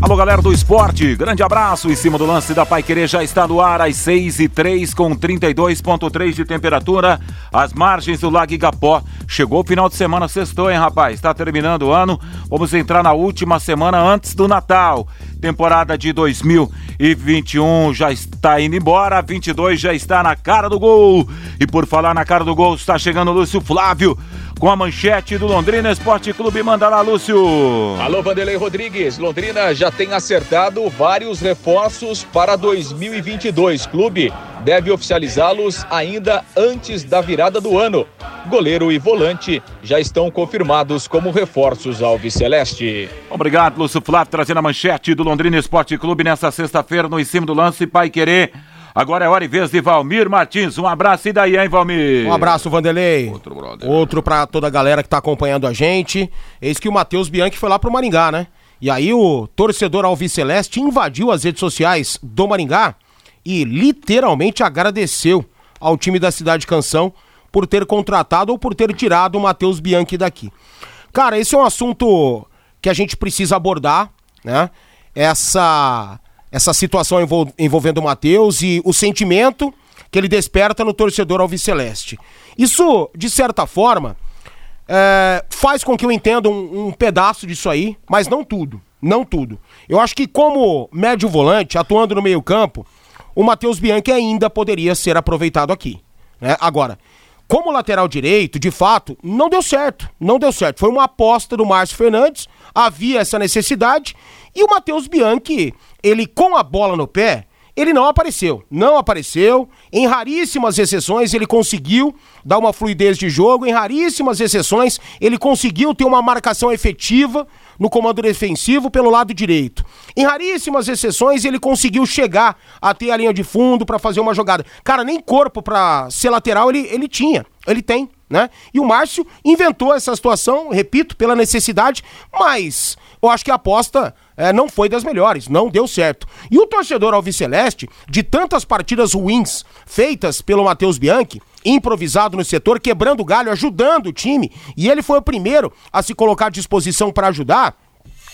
Alô, galera do esporte, grande abraço. Em cima do lance da Pai Querer já está no ar às 6 e 3 com 32,3 de temperatura. As margens do Lago Igapó. Chegou o final de semana, sextou, hein, rapaz? Está terminando o ano. Vamos entrar na última semana antes do Natal. Temporada de 2021 já está indo embora, 22 já está na cara do gol. E por falar na cara do gol, está chegando o Lúcio Flávio com a manchete do Londrina Esporte Clube. Manda lá, Lúcio. Alô, Vanderlei Rodrigues. Londrina já tem acertado vários reforços para 2022. Clube deve oficializá-los ainda antes da virada do ano. Goleiro e volante já estão confirmados como reforços ao Celeste. Obrigado, Lúcio Flávio, trazendo a manchete do Londrina Esporte Clube nessa sexta-feira no Em Cima do Lance Pai Querer. Agora é hora e vez de Valmir Martins. Um abraço e daí, hein, Valmir? Um abraço, Vanderlei. Outro, brother. Outro pra toda a galera que tá acompanhando a gente. Eis que o Matheus Bianchi foi lá pro Maringá, né? E aí o torcedor Alviceleste invadiu as redes sociais do Maringá e literalmente agradeceu ao time da Cidade Canção por ter contratado ou por ter tirado o Matheus Bianchi daqui. Cara, esse é um assunto que a gente precisa abordar, né? Essa essa situação envolvendo o Matheus e o sentimento que ele desperta no torcedor alviceleste. Isso, de certa forma, é, faz com que eu entenda um, um, pedaço disso aí, mas não tudo. Não tudo. Eu acho que, como médio volante, atuando no meio-campo, o Matheus Bianchi ainda poderia ser aproveitado aqui. Né? Agora, como lateral direito, de fato, não deu certo. Não deu certo. Foi uma aposta do Márcio Fernandes, havia essa necessidade, e o Matheus Bianchi ele com a bola no pé, ele não apareceu. Não apareceu. Em raríssimas exceções, ele conseguiu dar uma fluidez de jogo. Em raríssimas exceções, ele conseguiu ter uma marcação efetiva no comando defensivo pelo lado direito. Em raríssimas exceções, ele conseguiu chegar até a linha de fundo para fazer uma jogada. Cara, nem corpo para ser lateral ele, ele tinha. Ele tem, né? E o Márcio inventou essa situação, repito, pela necessidade, mas eu acho que a aposta é, não foi das melhores, não deu certo. E o torcedor Alviceleste, de tantas partidas ruins feitas pelo Matheus Bianchi, improvisado no setor, quebrando galho, ajudando o time, e ele foi o primeiro a se colocar à disposição para ajudar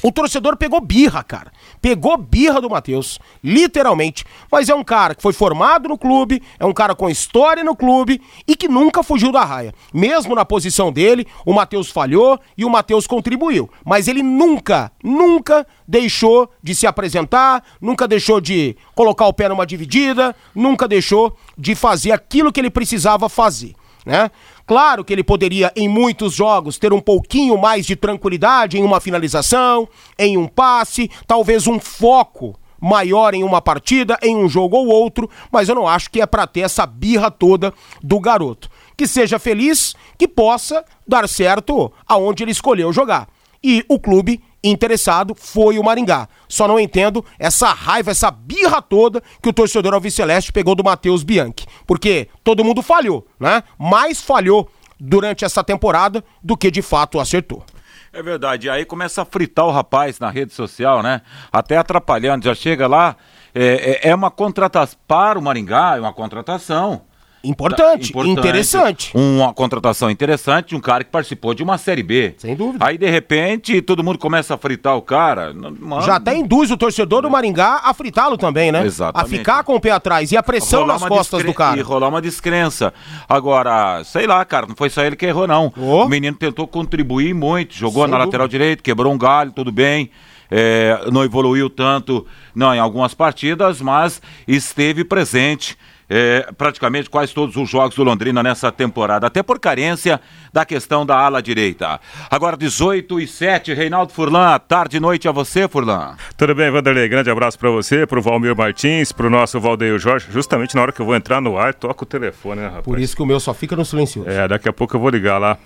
o torcedor pegou birra, cara. Pegou birra do Matheus, literalmente. Mas é um cara que foi formado no clube, é um cara com história no clube e que nunca fugiu da raia. Mesmo na posição dele, o Matheus falhou e o Matheus contribuiu. Mas ele nunca, nunca deixou de se apresentar, nunca deixou de colocar o pé numa dividida, nunca deixou de fazer aquilo que ele precisava fazer, né? Claro que ele poderia, em muitos jogos, ter um pouquinho mais de tranquilidade em uma finalização, em um passe, talvez um foco maior em uma partida, em um jogo ou outro, mas eu não acho que é para ter essa birra toda do garoto. Que seja feliz, que possa dar certo aonde ele escolheu jogar. E o clube interessado foi o Maringá. Só não entendo essa raiva, essa birra toda que o torcedor Alviceleste pegou do Matheus Bianchi. Porque todo mundo falhou, né? Mais falhou durante essa temporada do que de fato acertou. É verdade. E aí começa a fritar o rapaz na rede social, né? Até atrapalhando. Já chega lá, é, é, é uma contratação. Para o Maringá, é uma contratação. Importante, tá, importante, interessante. Uma contratação interessante, um cara que participou de uma Série B. Sem dúvida. Aí, de repente, todo mundo começa a fritar o cara. Mano, Já até induz o torcedor do Maringá a fritá-lo também, né? Exatamente. A ficar com o pé atrás e a pressão nas costas do cara. E rolar uma descrença. Agora, sei lá, cara, não foi só ele que errou, não. Oh. O menino tentou contribuir muito, jogou Sem na dúvida. lateral direito, quebrou um galho, tudo bem. É, não evoluiu tanto não, em algumas partidas, mas esteve presente é, praticamente quase todos os jogos do Londrina nessa temporada, até por carência da questão da ala direita. Agora 18 e 7, Reinaldo Furlan, tarde e noite a você, Furlan. Tudo bem, Vanderlei, grande abraço para você, pro Valmir Martins, pro nosso Valdeio Jorge, justamente na hora que eu vou entrar no ar, toca o telefone, né, rapaz? Por isso que o meu só fica no silencioso. É, daqui a pouco eu vou ligar lá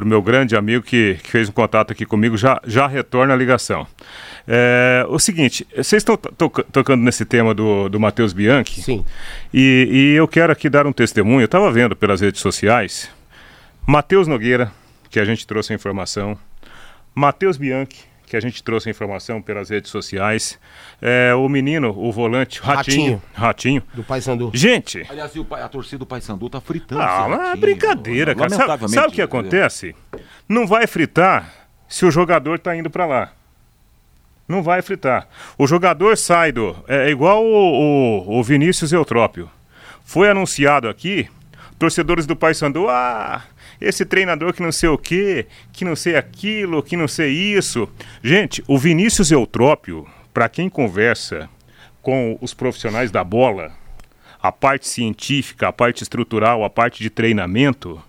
pro meu grande amigo que, que fez um contato aqui comigo, já, já retorna a ligação. É, o seguinte, vocês estão to tocando nesse tema do, do Matheus Bianchi. Sim. E, e, eu quero aqui dar um testemunho. Eu estava vendo pelas redes sociais. Matheus Nogueira, que a gente trouxe a informação. Matheus Bianchi, que a gente trouxe a informação pelas redes sociais. É, o menino, o volante, Ratinho. Ratinho. Do Paysandu. Gente. Aliás, a torcida do Paysandu tá fritando. Ah, mas é brincadeira, cara. Sabe, sabe o que acontece? Não vai fritar se o jogador tá indo para lá. Não vai fritar. O jogador sai do. É, é igual o, o, o Vinícius Eutrópio. Foi anunciado aqui, torcedores do Paysandu, ah, esse treinador que não sei o quê, que não sei aquilo, que não sei isso. Gente, o Vinícius Eutrópio, para quem conversa com os profissionais da bola, a parte científica, a parte estrutural, a parte de treinamento,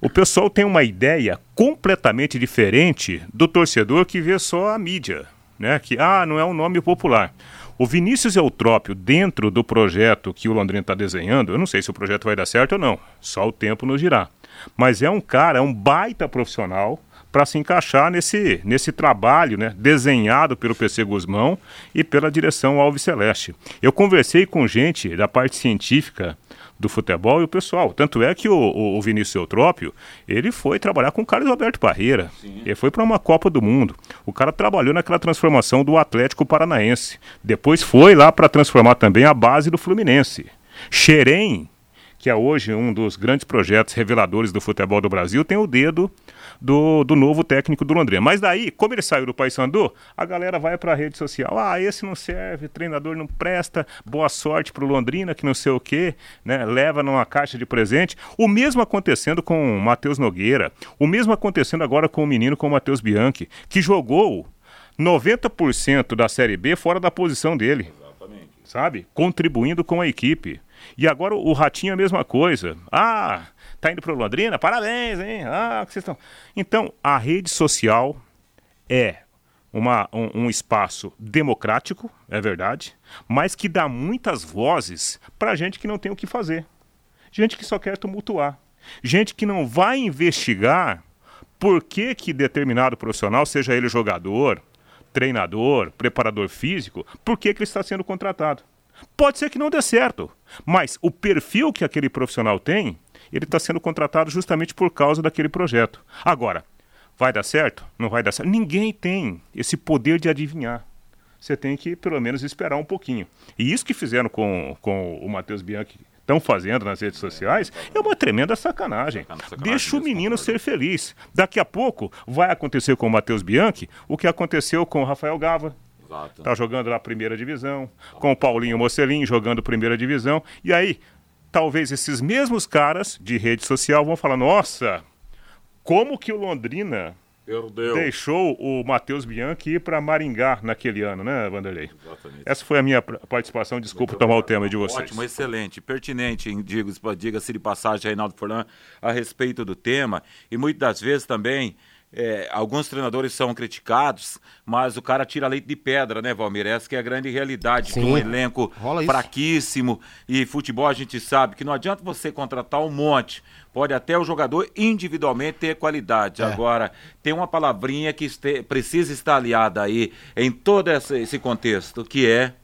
o pessoal tem uma ideia completamente diferente do torcedor que vê só a mídia, né? Que ah, não é um nome popular. O Vinícius Eutrópio, dentro do projeto que o Londrina está desenhando, eu não sei se o projeto vai dar certo ou não, só o tempo nos dirá. Mas é um cara, é um baita profissional para se encaixar nesse, nesse trabalho né, desenhado pelo PC Guzmão e pela direção Alves Celeste. Eu conversei com gente da parte científica do futebol e o pessoal. Tanto é que o, o, o Vinícius Eutrópio, ele foi trabalhar com o Carlos Alberto Parreira. Sim. Ele foi para uma Copa do Mundo. O cara trabalhou naquela transformação do Atlético Paranaense. Depois foi lá para transformar também a base do Fluminense. Xerém, que é hoje um dos grandes projetos reveladores do futebol do Brasil, tem o dedo do, do novo técnico do Londrina. Mas daí, como ele saiu do Paysandu, a galera vai para a rede social. Ah, esse não serve, treinador não presta, boa sorte para o Londrina, que não sei o quê, né? leva numa caixa de presente. O mesmo acontecendo com o Matheus Nogueira, o mesmo acontecendo agora com o menino, com o Matheus Bianchi, que jogou 90% da Série B fora da posição dele. Exatamente. Sabe? Contribuindo com a equipe. E agora o Ratinho é a mesma coisa. Ah, tá indo para Londrina? Parabéns, hein? Ah, que vocês estão. Então, a rede social é uma, um, um, espaço democrático, é verdade, mas que dá muitas vozes para gente que não tem o que fazer. Gente que só quer tumultuar. Gente que não vai investigar por que, que determinado profissional, seja ele jogador, treinador, preparador físico, por que, que ele está sendo contratado. Pode ser que não dê certo, mas o perfil que aquele profissional tem, ele está sendo contratado justamente por causa daquele projeto. Agora, vai dar certo? Não vai dar certo? Ninguém tem esse poder de adivinhar. Você tem que, pelo menos, esperar um pouquinho. E isso que fizeram com, com o Matheus Bianchi, estão fazendo nas redes sociais, é uma tremenda sacanagem. Deixa o menino ser feliz. Daqui a pouco vai acontecer com o Matheus Bianchi o que aconteceu com o Rafael Gava, Exato. Tá jogando lá primeira divisão, com o Paulinho Mocelin jogando primeira divisão. E aí, talvez esses mesmos caras de rede social vão falar: nossa, como que o Londrina Perdeu. deixou o Matheus Bianchi ir para Maringá naquele ano, né, Vanderlei? Exatamente. Essa foi a minha participação. Desculpa Muito tomar o tema de vocês. Ótimo, excelente, pertinente, diga-se de passagem, Reinaldo Forlan, a respeito do tema. E muitas das vezes também é, alguns treinadores são criticados, mas o cara tira leite de pedra, né, Valmir? Essa que é a grande realidade Sim. de um elenco fraquíssimo. E futebol a gente sabe que não adianta você contratar um monte. Pode até o jogador individualmente ter qualidade. É. Agora, tem uma palavrinha que este, precisa estar aliada aí em todo esse contexto, que é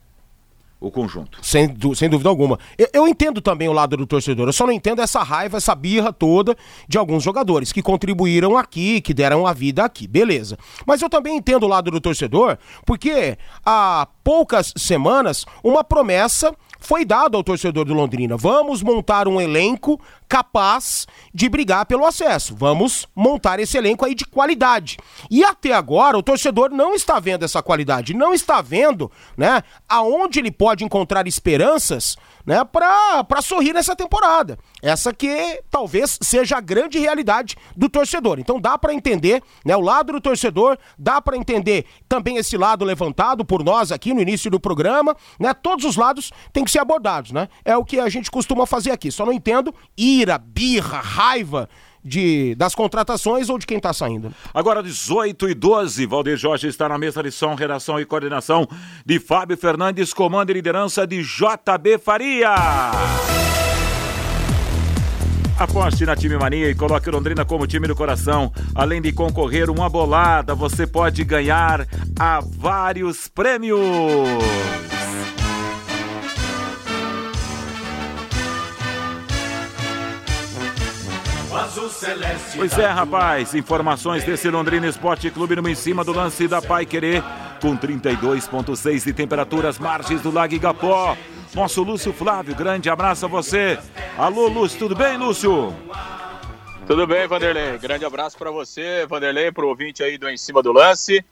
o conjunto. Sem, sem dúvida alguma. Eu, eu, entendo também o lado do torcedor, eu só não entendo essa raiva, essa birra toda de alguns jogadores que contribuíram aqui, que deram a vida aqui, beleza. Mas eu também entendo o lado do torcedor, porque há poucas semanas, uma promessa foi dada ao torcedor do Londrina. Vamos montar um elenco capaz de brigar pelo acesso. Vamos montar esse elenco aí de qualidade. E até agora o torcedor não está vendo essa qualidade, não está vendo, né, aonde ele pode encontrar esperanças, né, para sorrir nessa temporada. Essa que talvez seja a grande realidade do torcedor. Então dá para entender, né, o lado do torcedor, dá para entender também esse lado levantado por nós aqui no início do programa, né? Todos os lados têm que ser abordados, né? É o que a gente costuma fazer aqui. Só não entendo ir ira, birra, raiva de, das contratações ou de quem está saindo. Agora 18 e 12, Valdir Jorge está na mesa de som, redação e coordenação de Fábio Fernandes, comando e liderança de JB Faria. Aposte na Time Mania e coloque Londrina como time do coração. Além de concorrer uma bolada, você pode ganhar a vários prêmios. Pois é, rapaz, informações desse Londrina Esporte Clube no em cima do lance da Pai Querer, com 32,6 de temperaturas, margens do Lago Igapó. Nosso Lúcio Flávio, grande abraço a você. Alô, Lúcio, tudo bem, Lúcio? Tudo bem, Vanderlei. Grande abraço para você, Vanderlei, para o ouvinte aí do Em Cima do Lance.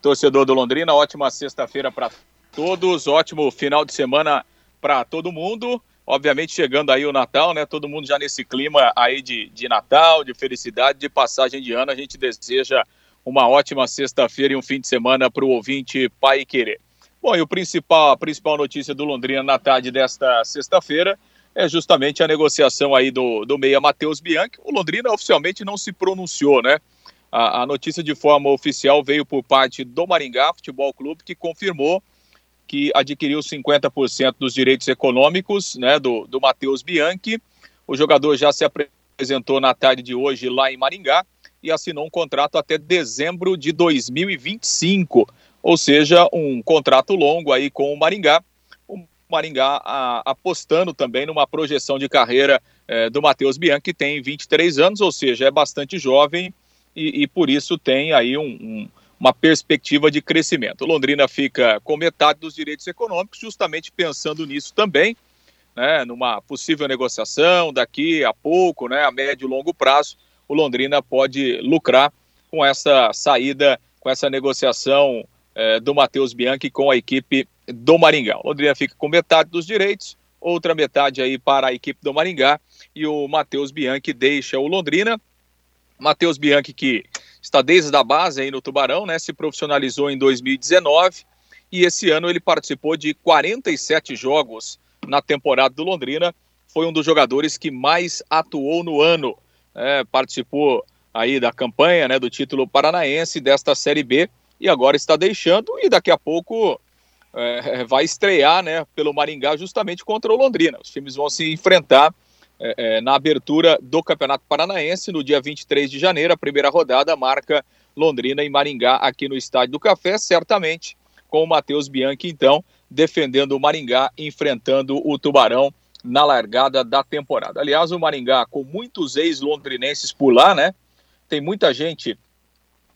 Torcedor do Londrina, ótima sexta-feira para todos, ótimo final de semana para todo mundo. Obviamente chegando aí o Natal, né? Todo mundo já nesse clima aí de, de Natal, de felicidade, de passagem de ano. A gente deseja uma ótima sexta-feira e um fim de semana para o ouvinte Pai Querer. Bom, e o principal, a principal notícia do Londrina na tarde desta sexta-feira é justamente a negociação aí do, do meia Matheus Bianchi. O Londrina oficialmente não se pronunciou, né? A, a notícia de forma oficial veio por parte do Maringá Futebol Clube, que confirmou que adquiriu 50% dos direitos econômicos né, do, do Matheus Bianchi. O jogador já se apresentou na tarde de hoje lá em Maringá e assinou um contrato até dezembro de 2025, ou seja, um contrato longo aí com o Maringá. O Maringá a, apostando também numa projeção de carreira é, do Matheus Bianchi, que tem 23 anos, ou seja, é bastante jovem e, e por isso tem aí um, um uma perspectiva de crescimento. Londrina fica com metade dos direitos econômicos, justamente pensando nisso também, né, numa possível negociação daqui a pouco, né, a médio e longo prazo, o Londrina pode lucrar com essa saída, com essa negociação é, do Matheus Bianchi com a equipe do Maringá. O Londrina fica com metade dos direitos, outra metade aí para a equipe do Maringá e o Matheus Bianchi deixa o Londrina. Matheus Bianchi que está desde a base aí no Tubarão, né? Se profissionalizou em 2019 e esse ano ele participou de 47 jogos na temporada do Londrina. Foi um dos jogadores que mais atuou no ano. É, participou aí da campanha, né, do título paranaense desta Série B e agora está deixando e daqui a pouco é, vai estrear, né, pelo Maringá justamente contra o Londrina. Os times vão se enfrentar é, é, na abertura do Campeonato Paranaense, no dia 23 de janeiro, a primeira rodada marca Londrina e Maringá aqui no Estádio do Café, certamente com o Matheus Bianchi, então, defendendo o Maringá, enfrentando o Tubarão na largada da temporada. Aliás, o Maringá, com muitos ex-londrinenses por lá, né? Tem muita gente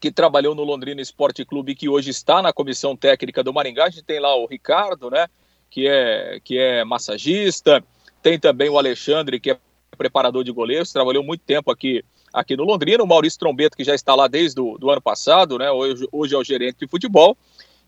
que trabalhou no Londrina Esporte Clube que hoje está na comissão técnica do Maringá. A gente tem lá o Ricardo, né? Que é, que é massagista, tem também o Alexandre, que é preparador de goleiros, trabalhou muito tempo aqui, aqui no Londrina. O Maurício Trombeto, que já está lá desde o do ano passado, né? Hoje, hoje é o gerente de futebol.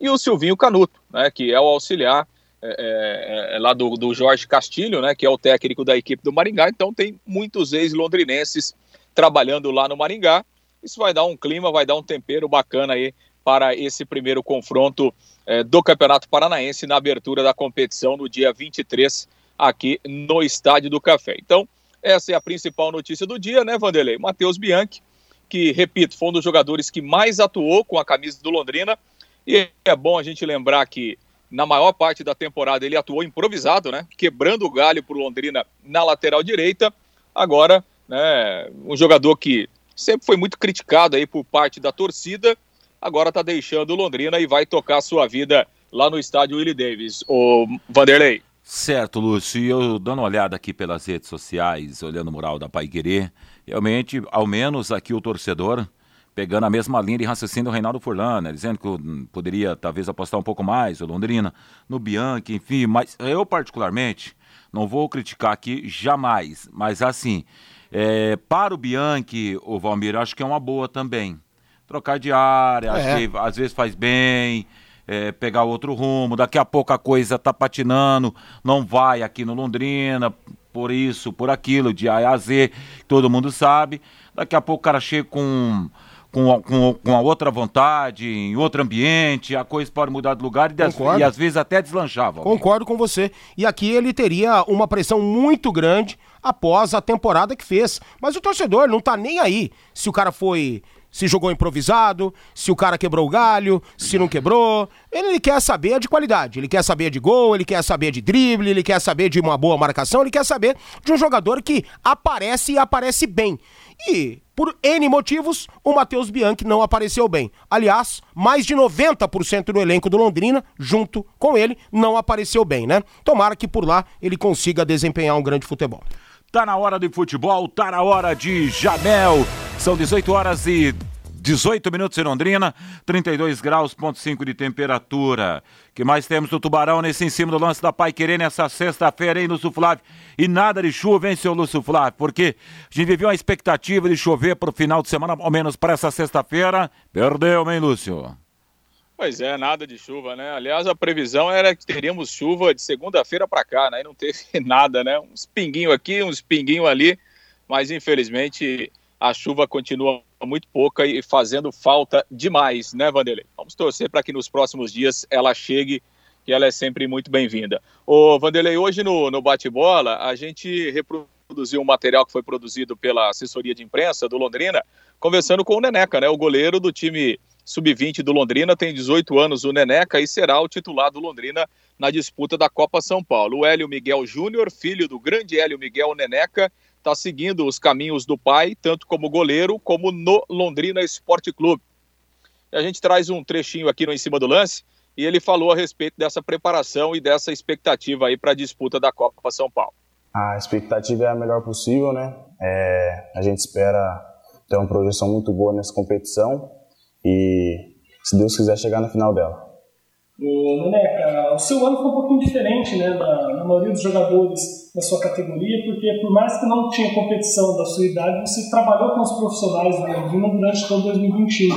E o Silvinho Canuto, né? Que é o auxiliar é, é, é, lá do, do Jorge Castilho, né? Que é o técnico da equipe do Maringá. Então tem muitos ex-londrinenses trabalhando lá no Maringá. Isso vai dar um clima, vai dar um tempero bacana aí para esse primeiro confronto é, do Campeonato Paranaense na abertura da competição no dia 23 aqui no Estádio do Café. Então, essa é a principal notícia do dia, né, Vanderlei? Matheus Bianchi, que, repito, foi um dos jogadores que mais atuou com a camisa do Londrina. E é bom a gente lembrar que, na maior parte da temporada, ele atuou improvisado, né? Quebrando o galho para Londrina na lateral direita. Agora, né, um jogador que sempre foi muito criticado aí por parte da torcida, agora está deixando o Londrina e vai tocar sua vida lá no estádio Willie Davis. O Vanderlei. Certo, Lúcio. E eu dando uma olhada aqui pelas redes sociais, olhando o mural da Pai Querer, realmente, ao menos aqui o torcedor, pegando a mesma linha de raciocínio do Reinaldo Furlan, né, dizendo que poderia talvez apostar um pouco mais, o Londrina, no Bianchi, enfim, mas eu particularmente não vou criticar aqui jamais, mas assim, é, para o Bianchi, o Valmir, acho que é uma boa também. Trocar de área, é. acho que às vezes faz bem é, pegar outro rumo, daqui a pouco a coisa tá patinando, não vai aqui no Londrina, por isso, por aquilo, de A a Z, todo mundo sabe. Daqui a pouco o cara chega com, com, com, com a outra vontade, em outro ambiente, a coisa pode mudar de lugar e, e às vezes até deslanchava. Concordo com você. E aqui ele teria uma pressão muito grande após a temporada que fez. Mas o torcedor não tá nem aí se o cara foi se jogou improvisado, se o cara quebrou o galho, se não quebrou. Ele, quer saber de qualidade, ele quer saber de gol, ele quer saber de drible, ele quer saber de uma boa marcação, ele quer saber de um jogador que aparece e aparece bem. E, por N motivos, o Matheus Bianchi não apareceu bem. Aliás, mais de 90% do elenco do Londrina, junto com ele, não apareceu bem, né? Tomara que por lá ele consiga desempenhar um grande futebol. Tá na hora de futebol, tá na hora de Jamel. São 18 horas e 18 minutos em Londrina, 32 graus, ponto 5 de temperatura. que mais temos do Tubarão nesse em cima do lance da Pai Querer nessa sexta-feira, hein, Lúcio Flávio? E nada de chuva, hein, seu Lúcio Flávio? Porque a gente viveu uma expectativa de chover para o final de semana, ao menos para essa sexta-feira. Perdeu, hein, Lúcio? Pois é, nada de chuva, né? Aliás, a previsão era que teríamos chuva de segunda-feira para cá, né? E não teve nada, né? Uns pinguinhos aqui, uns pinguinhos ali, mas infelizmente a chuva continua muito pouca e fazendo falta demais, né, Vanderlei? Vamos torcer para que nos próximos dias ela chegue, que ela é sempre muito bem-vinda. Ô, Vanderlei, hoje no, no bate-bola, a gente reproduziu um material que foi produzido pela assessoria de imprensa do Londrina, conversando com o Neneca, né, o goleiro do time sub-20 do Londrina, tem 18 anos o Neneca e será o titular do Londrina na disputa da Copa São Paulo. O Hélio Miguel Júnior, filho do grande Hélio Miguel Neneca, está seguindo os caminhos do pai, tanto como goleiro, como no Londrina Esporte Clube. A gente traz um trechinho aqui no Em Cima do Lance, e ele falou a respeito dessa preparação e dessa expectativa aí para a disputa da Copa São Paulo. A expectativa é a melhor possível, né? É, a gente espera ter uma projeção muito boa nessa competição e, se Deus quiser, chegar no final dela. Neneca, o seu ano foi um pouquinho diferente, né, da, da, maioria dos jogadores da sua categoria, porque por mais que não tinha competição da sua idade, você trabalhou com os profissionais do Londrina durante todo 2021.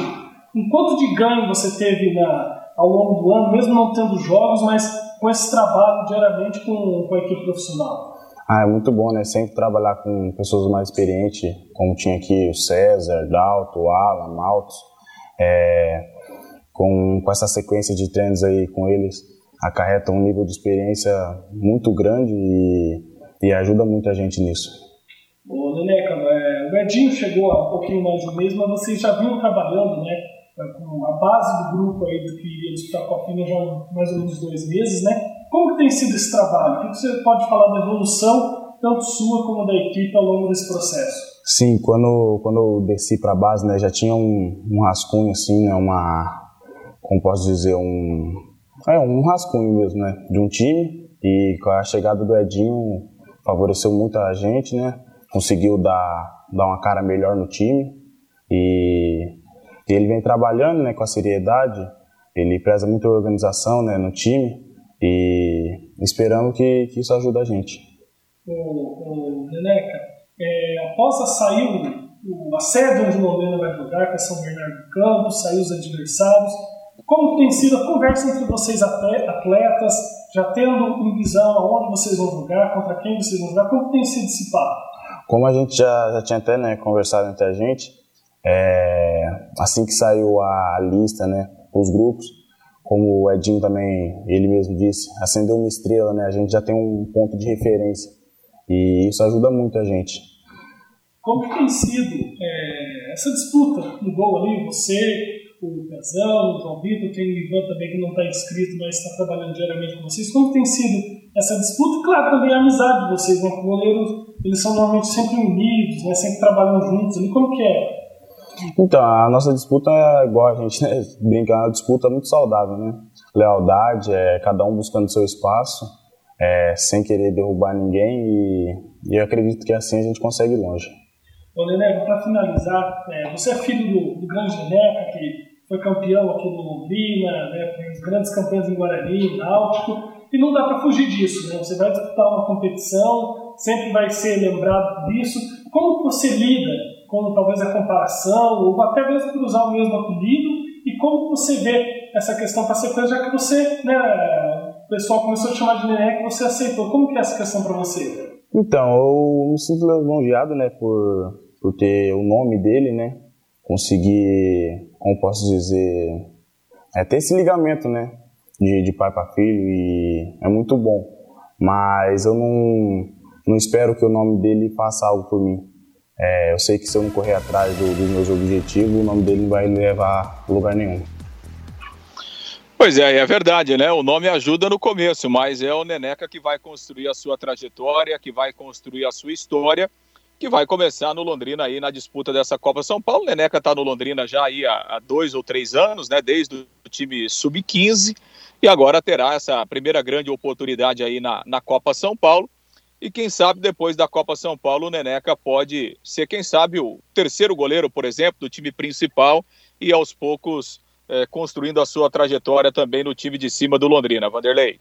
Um quanto de ganho você teve na, ao longo do ano, mesmo não tendo jogos, mas com esse trabalho diariamente com, com a equipe profissional? Ah, é muito bom, né? Sempre trabalhar com pessoas mais experientes, como tinha aqui o César, Dalto, Alan, Maltos. É, com, com essa sequência de treinos aí com eles, acarreta um nível de experiência muito grande e, e ajuda muita gente nisso. Ô, Neneca, é, o Edinho chegou há um pouquinho mais de um mês, mas vocês já vinham trabalhando, né, com a base do grupo aí do que iria disputar a Copinha já há mais ou menos dois meses, né? Como que tem sido esse trabalho? O que você pode falar da evolução, tanto sua como da equipe, ao longo desse processo? Sim, quando, quando eu desci para a base, né, já tinha um, um rascunho, assim, né, uma, como posso dizer, um, é, um rascunho mesmo, né? De um time. E com a chegada do Edinho favoreceu muito a gente, né? Conseguiu dar, dar uma cara melhor no time. E, ele vem trabalhando né, com a seriedade. Ele preza muito a organização né, no time. E esperamos que, que isso ajude a gente. O, o Neneca, é, após a sair o, a sede onde o Londrina vai jogar, que é São Bernardo do Campo, saiu os adversários, como tem sido a conversa entre vocês atletas, já tendo em visão aonde vocês vão jogar, contra quem vocês vão jogar, como tem sido esse papo? Como a gente já, já tinha até né, conversado entre a gente, é, assim que saiu a lista, né, os grupos, como o Edinho também, ele mesmo disse, acendeu uma estrela, né, a gente já tem um ponto de referência e isso ajuda muito a gente. Como tem sido é, essa disputa no gol ali, você, o Pezão, o João Vitor, tem o Ivan também que não está inscrito, mas está trabalhando diariamente com vocês. Como tem sido essa disputa? Claro, também a amizade de vocês, né? Os goleiros, eles são normalmente sempre unidos, né? Sempre trabalham juntos ali. Como que é? Então, a nossa disputa é igual a gente né? brinca, é uma disputa muito saudável, né? Lealdade, é cada um buscando seu espaço, é, sem querer derrubar ninguém e, e eu acredito que assim a gente consegue ir longe. Ô, para finalizar, é, você é filho do, do grande Neneca, que foi campeão aqui no Londrina, né, grandes campanhas em Guarani, Náutico, e não dá para fugir disso, né? Você vai disputar uma competição, sempre vai ser lembrado disso. Como você lida com talvez a comparação, ou até mesmo por usar o mesmo apelido, e como você vê essa questão para sequência, já que você, né, o pessoal começou a te chamar de Neneca e você aceitou. Como que é essa questão para você? Então, eu me sinto lisonjeado, né, por, por ter o nome dele, né, conseguir como posso dizer, é ter esse ligamento, né? De, de pai para filho e é muito bom. Mas eu não, não espero que o nome dele faça algo por mim. É, eu sei que se eu não correr atrás do, dos meus objetivos, o nome dele não vai levar a lugar nenhum. Pois é, é verdade, né? O nome ajuda no começo, mas é o Neneca que vai construir a sua trajetória, que vai construir a sua história que vai começar no Londrina aí na disputa dessa Copa São Paulo. O Neneca está no Londrina já aí há, dois ou três anos, né? Desde o time sub-15 e agora terá essa primeira grande oportunidade aí na, na Copa São Paulo. E quem sabe depois da Copa São Paulo, o Neneca pode ser, quem sabe, o terceiro goleiro, por exemplo, do time principal e aos poucos é, construindo a sua trajetória também no time de cima do Londrina. Vanderlei.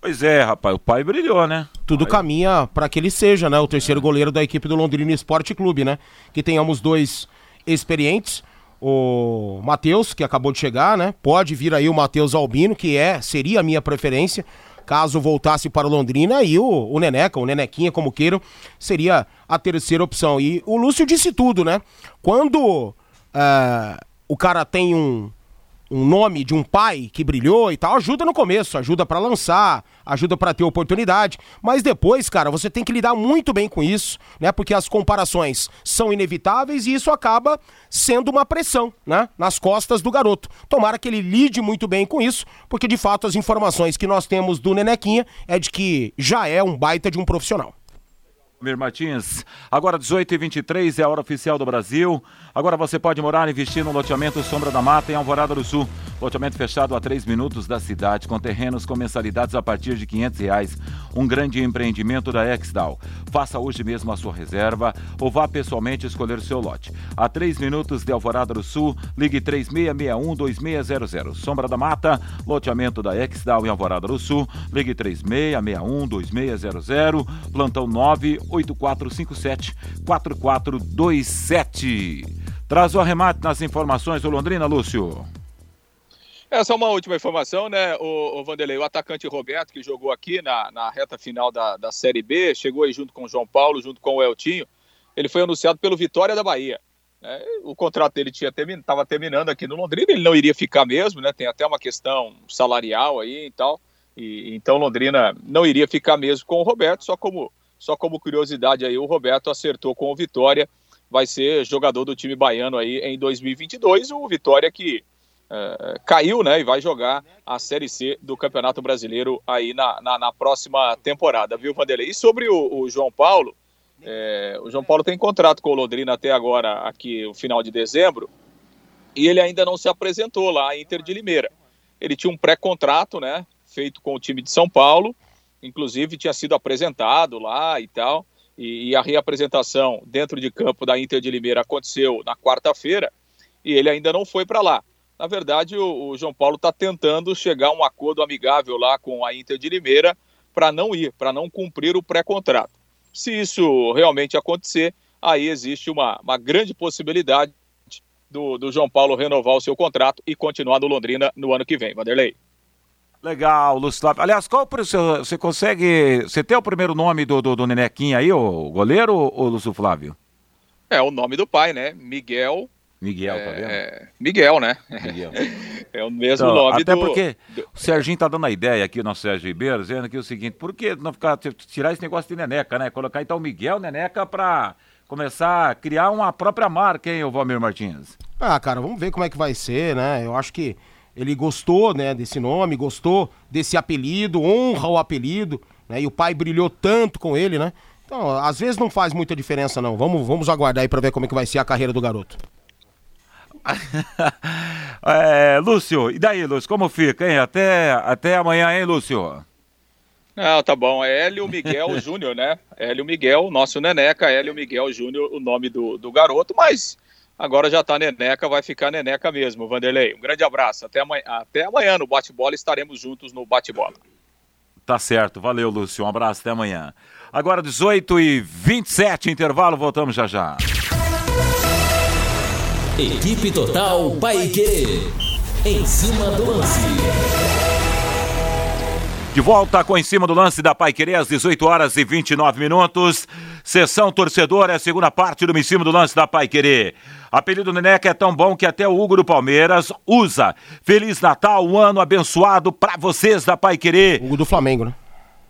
Pois é, rapaz, o pai brilhou, né? Tudo pai... caminha para que ele seja, né, o terceiro goleiro da equipe do Londrina Esporte Clube, né? Que tenhamos dois experientes, o Matheus, que acabou de chegar, né? Pode vir aí o Matheus Albino, que é, seria a minha preferência, caso voltasse para o Londrina, e o, o Neneca, o Nenequinha, como queiram, seria a terceira opção. E o Lúcio disse tudo, né? Quando uh, o cara tem um, um nome de um pai que brilhou e tal, ajuda no começo, ajuda para lançar, ajuda para ter oportunidade, mas depois, cara, você tem que lidar muito bem com isso, né? Porque as comparações são inevitáveis e isso acaba sendo uma pressão, né, nas costas do garoto. Tomara que ele lide muito bem com isso, porque de fato as informações que nós temos do Nenequinha é de que já é um baita de um profissional. Mir Martins, agora 18 e 23 é a hora oficial do Brasil. Agora você pode morar e investir no loteamento Sombra da Mata em Alvorada do Sul. Loteamento fechado a 3 minutos da cidade, com terrenos com mensalidades a partir de 500 reais. Um grande empreendimento da Exdal. Faça hoje mesmo a sua reserva ou vá pessoalmente escolher o seu lote. A 3 minutos de Alvorada do Sul, ligue 3661-2600. Sombra da Mata, loteamento da Exdal em Alvorada do Sul, ligue 3661-2600. Plantão 98457 4427. Traz o arremate nas informações do Londrina, Lúcio. Essa é uma última informação, né, o, o Vanderlei, o atacante Roberto, que jogou aqui na, na reta final da, da Série B, chegou aí junto com o João Paulo, junto com o Eltinho, ele foi anunciado pelo Vitória da Bahia. Né, o contrato dele tinha termin, estava terminando aqui no Londrina, ele não iria ficar mesmo, né, tem até uma questão salarial aí e tal, e, então Londrina não iria ficar mesmo com o Roberto, só como, só como curiosidade aí, o Roberto acertou com o Vitória, vai ser jogador do time baiano aí em 2022. O Vitória que é, caiu, né, e vai jogar a Série C do Campeonato Brasileiro aí na, na, na próxima temporada, viu, Vanderlei? E sobre o, o João Paulo, é, o João Paulo tem contrato com o Londrina até agora, aqui o final de dezembro, e ele ainda não se apresentou lá à Inter de Limeira. Ele tinha um pré-contrato, né, feito com o time de São Paulo, inclusive tinha sido apresentado lá e tal, e, e a reapresentação dentro de campo da Inter de Limeira aconteceu na quarta-feira e ele ainda não foi para lá. Na verdade, o, o João Paulo está tentando chegar a um acordo amigável lá com a Inter de Limeira para não ir, para não cumprir o pré-contrato. Se isso realmente acontecer, aí existe uma, uma grande possibilidade do, do João Paulo renovar o seu contrato e continuar no Londrina no ano que vem. Vanderlei. Legal, Lúcio Flávio. Aliás, qual você, você consegue. Você tem o primeiro nome do, do, do Nenequinha aí, o goleiro ou Lúcio Flávio? É o nome do pai, né? Miguel. Miguel, é, tá vendo? É, Miguel, né? Miguel. é o mesmo então, nome até do... porque o Serginho tá dando a ideia aqui, o nosso Sérgio Ribeiro, dizendo aqui o seguinte, por que não ficar, tirar esse negócio de Neneca, né? Colocar então o Miguel Neneca pra começar a criar uma própria marca, hein, o Valmir Martins? Ah, cara, vamos ver como é que vai ser, né? Eu acho que ele gostou, né, desse nome, gostou desse apelido, honra o apelido, né? E o pai brilhou tanto com ele, né? Então, às vezes não faz muita diferença não. Vamos, vamos aguardar aí para ver como é que vai ser a carreira do garoto. é, Lúcio, e daí, Lúcio, como fica, hein? Até, até amanhã, hein, Lúcio? Não, tá bom. É Hélio Miguel Júnior, né? Hélio Miguel, nosso Neneca, Hélio Miguel Júnior, o nome do, do garoto, mas Agora já tá Neneca, vai ficar Neneca mesmo, Vanderlei. Um grande abraço. Até amanhã, até amanhã no bate-bola, estaremos juntos no bate-bola. Tá certo. Valeu, Lúcio. Um abraço, até amanhã. Agora 18 e 27 intervalo, voltamos já já. Equipe Total Paique. Em cima do lance. De volta com em cima do lance da Pai Querer às 18 horas e 29 minutos. Sessão torcedora, é a segunda parte do em cima do lance da Pai Querer. Apelido Neneca é tão bom que até o Hugo do Palmeiras usa. Feliz Natal, um ano abençoado para vocês da Pai Querer. Hugo do Flamengo, né?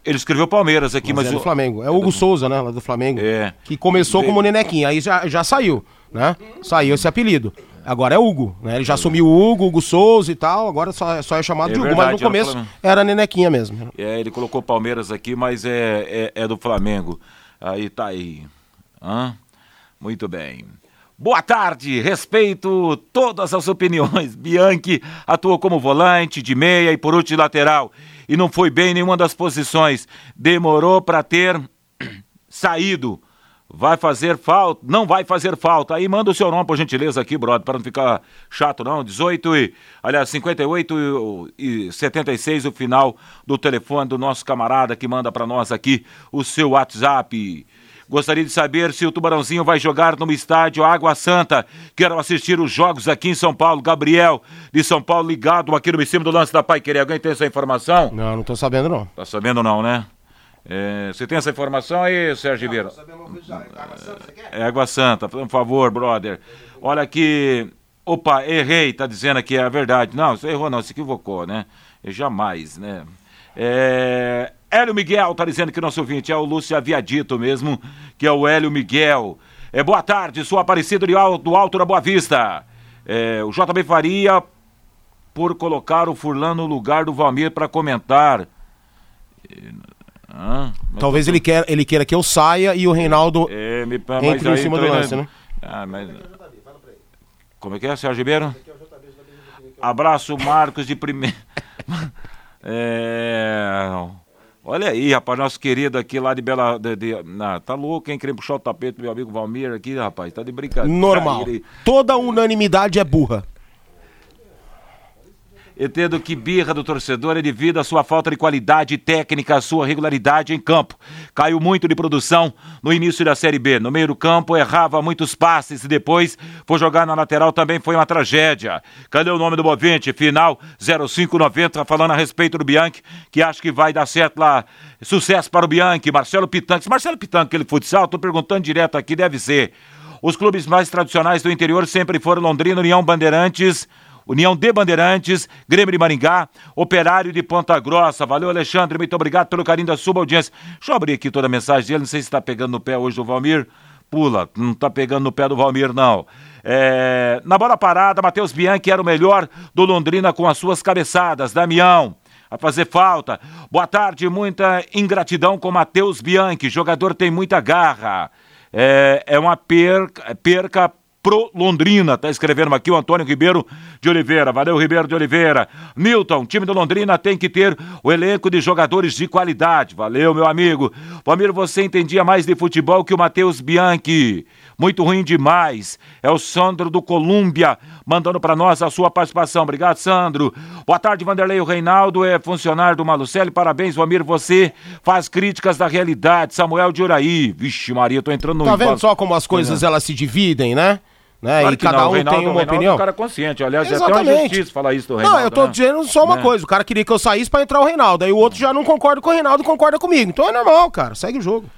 Ele escreveu Palmeiras aqui, mas. mas é do o... Flamengo. É o Hugo Souza, né? Lá do Flamengo. É. Que começou como Nenequinha. Aí já, já saiu, né? Saiu esse apelido. Agora é Hugo, né? Ele já assumiu o Hugo, Hugo Souza e tal, agora só, só é chamado é de Hugo, verdade, mas no começo era, era Nenequinha mesmo. É, ele colocou Palmeiras aqui, mas é, é, é do Flamengo. Aí tá aí. Hã? Muito bem. Boa tarde, respeito todas as opiniões. Bianchi atuou como volante, de meia e por último lateral. E não foi bem em nenhuma das posições. Demorou para ter saído vai fazer falta, não vai fazer falta. Aí manda o seu nome, por gentileza, aqui, brother, para não ficar chato, não. 18 e, aliás, 58 e, e 76, o final do telefone do nosso camarada que manda para nós aqui o seu WhatsApp. Gostaria de saber se o Tubarãozinho vai jogar no estádio Água Santa. Quero assistir os jogos aqui em São Paulo. Gabriel, de São Paulo, ligado aqui no cima do lance da Pai Querer. Alguém tem essa informação? Não, não tô sabendo não. Tá sabendo não, né? É, você tem essa informação aí, Sérgio Ribeiro? É Água Santa, por favor, brother. Olha aqui. Opa, errei, tá dizendo aqui, é a verdade. Não, você errou não, se equivocou, né? Eu jamais, né? É, Hélio Miguel tá dizendo que nosso ouvinte é o Lúcio havia dito mesmo, que é o Hélio Miguel. É, boa tarde, sou Aparecido de Alto, do Alto da Boa Vista. É, o JB Faria por colocar o Furlan no lugar do Valmir para comentar. Ah, Talvez tô... ele, quer, ele queira que eu saia e o Reinaldo é, me... entre em cima do lance, né? Ah, mas... Como é que é, Sérgio Ribeiro? Abraço, Marcos de primeira. é... Olha aí, rapaz, nosso querido aqui lá de Bela. De, de, ah, tá louco, hein? Querendo puxar o tapete do meu amigo Valmir aqui, rapaz. Tá de brincadeira. Normal. Toda unanimidade é burra. Entendo que birra do torcedor é devido à sua falta de qualidade técnica, à sua regularidade em campo. Caiu muito de produção no início da Série B. No meio do campo, errava muitos passes e depois foi jogar na lateral também foi uma tragédia. Cadê o nome do movente? Final 0590, falando a respeito do Bianchi, que acho que vai dar certo lá. Sucesso para o Bianchi, Marcelo Pitanques. Marcelo Pitanques, aquele futsal, tô perguntando direto aqui, deve ser. Os clubes mais tradicionais do interior sempre foram Londrina, União Bandeirantes. União de Bandeirantes, Grêmio de Maringá, Operário de Ponta Grossa. Valeu, Alexandre, muito obrigado pelo carinho da sua audiência. Deixa eu abrir aqui toda a mensagem dele, não sei se está pegando no pé hoje do Valmir. Pula, não está pegando no pé do Valmir, não. É... na bola parada, Matheus Bianchi era o melhor do Londrina com as suas cabeçadas. Damião a fazer falta. Boa tarde, muita ingratidão com Matheus Bianchi. Jogador tem muita garra. É, é uma perca, perca pro Londrina. Tá escrevendo aqui o Antônio Ribeiro de Oliveira. Valeu, Ribeiro de Oliveira. Milton, time do Londrina tem que ter o elenco de jogadores de qualidade. Valeu, meu amigo. Palmiro, você entendia mais de futebol que o Matheus Bianchi. Muito ruim demais. É o Sandro do Colômbia mandando para nós a sua participação. Obrigado, Sandro. Boa tarde, Vanderlei. O Reinaldo é funcionário do Malucelli. Parabéns, Valmir. Você faz críticas da realidade. Samuel de Uraí. Vixe, Maria, tô entrando no. Tá vendo só como as coisas elas se dividem, né? Né? Claro e cada não, um Reinaldo, tem uma opinião. É um cara consciente, aliás, Exatamente. é até uma justiça falar isso do Reinaldo. Não, eu tô né? dizendo só uma né? coisa, o cara queria que eu saísse para entrar o Reinaldo, aí o outro já não concorda com o Reinaldo, concorda comigo. Então é normal, cara, segue o jogo.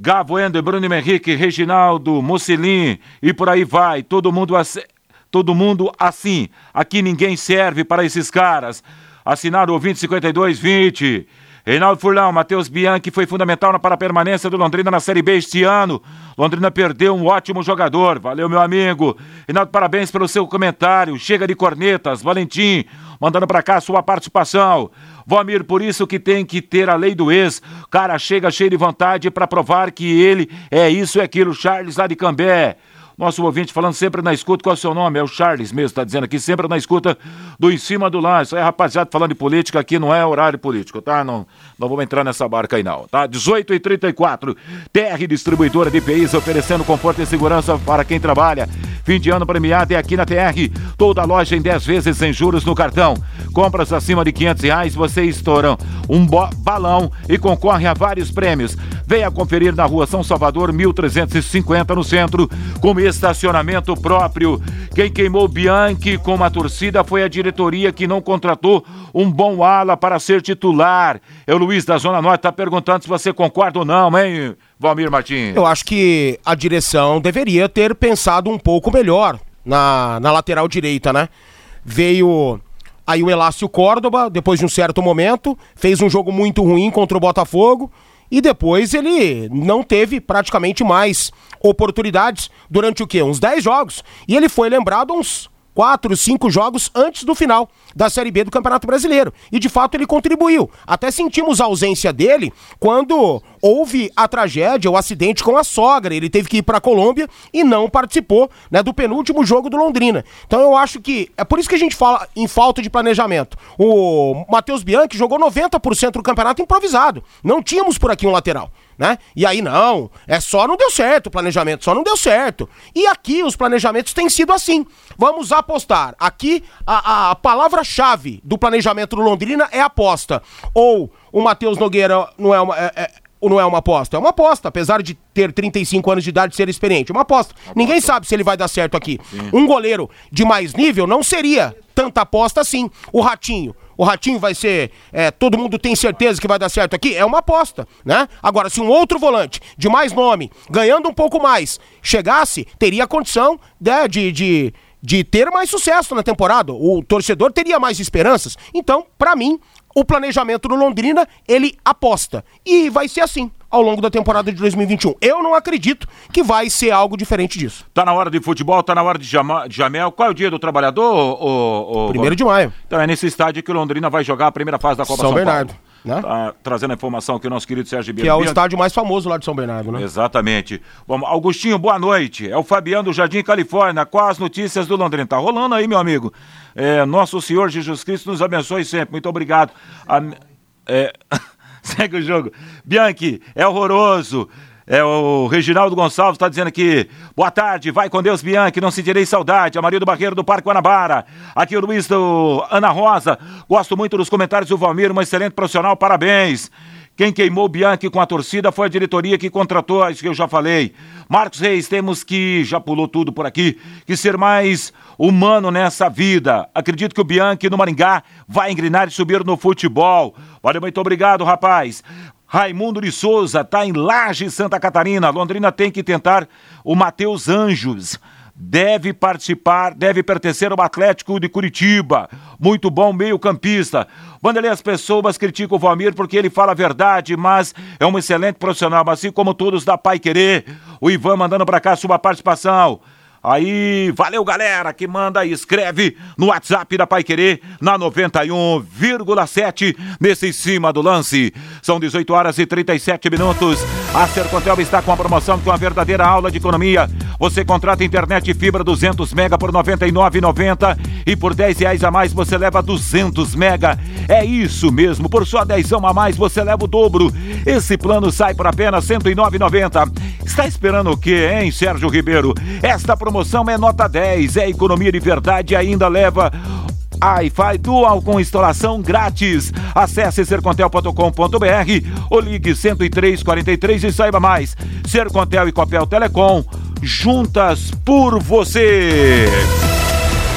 Gabo Ender, Bruno Henrique, Reginaldo, Mussolini e por aí vai, todo mundo assim, todo mundo assim. Aqui ninguém serve para esses caras. Assinado o 205220. Reinaldo Furlão, Matheus Bianchi foi fundamental para a permanência do Londrina na Série B este ano. Londrina perdeu um ótimo jogador. Valeu, meu amigo. Reinaldo, parabéns pelo seu comentário. Chega de cornetas. Valentim, mandando para cá sua participação. Vomir, por isso que tem que ter a lei do ex. Cara chega cheio de vontade para provar que ele é isso e aquilo. Charles lá de Cambé. Nosso ouvinte falando sempre na escuta, qual é o seu nome? É o Charles mesmo, está dizendo aqui, sempre na escuta do Em Cima do Lance. Aí, rapaziada, falando de política aqui, não é horário político, tá? Não, não vamos entrar nessa barca aí não, tá? 18 e 34 TR Distribuidora de IPIs oferecendo conforto e segurança para quem trabalha. Fim de ano premiado é aqui na TR. Toda loja em 10 vezes sem juros no cartão. Compras acima de 500 reais, você estoura um balão e concorre a vários prêmios. Venha conferir na rua São Salvador, 1350 no centro, com estacionamento próprio. Quem queimou Bianchi com uma torcida foi a diretoria que não contratou um bom ala para ser titular. É o Luiz da Zona Norte está perguntando se você concorda ou não, hein, Valmir Martins? Eu acho que a direção deveria ter pensado um pouco melhor na, na lateral direita, né? Veio aí o Elácio Córdoba, depois de um certo momento, fez um jogo muito ruim contra o Botafogo e depois ele não teve praticamente mais oportunidades durante o quê? Uns 10 jogos. E ele foi lembrado uns quatro, cinco jogos antes do final da Série B do Campeonato Brasileiro. E de fato ele contribuiu. Até sentimos a ausência dele quando houve a tragédia, o acidente com a sogra. Ele teve que ir para a Colômbia e não participou né, do penúltimo jogo do Londrina. Então eu acho que é por isso que a gente fala em falta de planejamento. O Matheus Bianchi jogou 90% do campeonato improvisado. Não tínhamos por aqui um lateral. Né? E aí não, é só não deu certo o planejamento, só não deu certo. E aqui os planejamentos têm sido assim. Vamos apostar. Aqui a, a palavra-chave do planejamento do Londrina é aposta. Ou o Matheus Nogueira não é uma. É, é, não é uma aposta? É uma aposta, apesar de ter 35 anos de idade e ser experiente. É uma aposta. aposta. Ninguém sabe se ele vai dar certo aqui. Sim. Um goleiro de mais nível não seria tanta aposta assim. O Ratinho o Ratinho vai ser. É, todo mundo tem certeza que vai dar certo aqui? É uma aposta, né? Agora, se um outro volante de mais nome, ganhando um pouco mais, chegasse, teria condição né, de, de, de ter mais sucesso na temporada. O torcedor teria mais esperanças. Então, para mim, o planejamento do Londrina, ele aposta. E vai ser assim ao longo da temporada de 2021. Eu não acredito que vai ser algo diferente disso. Tá na hora de futebol, tá na hora de, Jama, de Jamel. Qual é o dia do trabalhador? O, o, Primeiro de maio. Então é nesse estádio que o Londrina vai jogar a primeira fase da Copa São, São Bernardo. Paulo. Né? Tá trazendo a informação que o nosso querido Sérgio Ribeiro. Que é o estádio mais famoso lá de São Bernardo, né? Exatamente. Bom, Augustinho, boa noite. É o Fabiano do Jardim Califórnia. Quais as notícias do Londrina? Tá rolando aí, meu amigo. É, nosso Senhor Jesus Cristo nos abençoe sempre. Muito obrigado. A, é... Segue o jogo. Bianchi, é horroroso. É, o Reginaldo Gonçalves está dizendo aqui. Boa tarde, vai com Deus, Bianchi, não sentirei saudade. Amarildo Barreiro do Parque Guanabara. Aqui o Luiz do Ana Rosa. Gosto muito dos comentários do Valmir, um excelente profissional, parabéns. Quem queimou Bianchi com a torcida foi a diretoria que contratou, isso que eu já falei. Marcos Reis, temos que, já pulou tudo por aqui, que ser mais humano nessa vida. Acredito que o Bianchi no Maringá vai engrenar e subir no futebol. Valeu, muito obrigado, rapaz. Raimundo de Souza está em Laje, Santa Catarina. Londrina tem que tentar o Matheus Anjos deve participar, deve pertencer ao Atlético de Curitiba. Muito bom meio-campista. Vanderlei, as pessoas criticam o Valmir porque ele fala a verdade, mas é um excelente profissional, assim como todos da Pai Querer. O Ivan mandando para cá sua participação. Aí, valeu galera que manda e escreve no WhatsApp da Pai Querer na 91,7 nesse cima do lance. São 18 horas e 37 minutos. A Sercontel está com a promoção com uma verdadeira aula de economia. Você contrata internet fibra 200 mega por 99,90 e por 10 reais a mais você leva 200 mega. É isso mesmo, por só 10 a mais você leva o dobro. Esse plano sai por apenas 109,90. Está esperando o quê, hein, Sérgio Ribeiro? Esta promoção é nota 10, é economia de verdade e ainda leva Wi-Fi Dual com instalação grátis. Acesse sercontel.com.br ou ligue 10343 e saiba mais. Sercontel e Copel Telecom, juntas por você.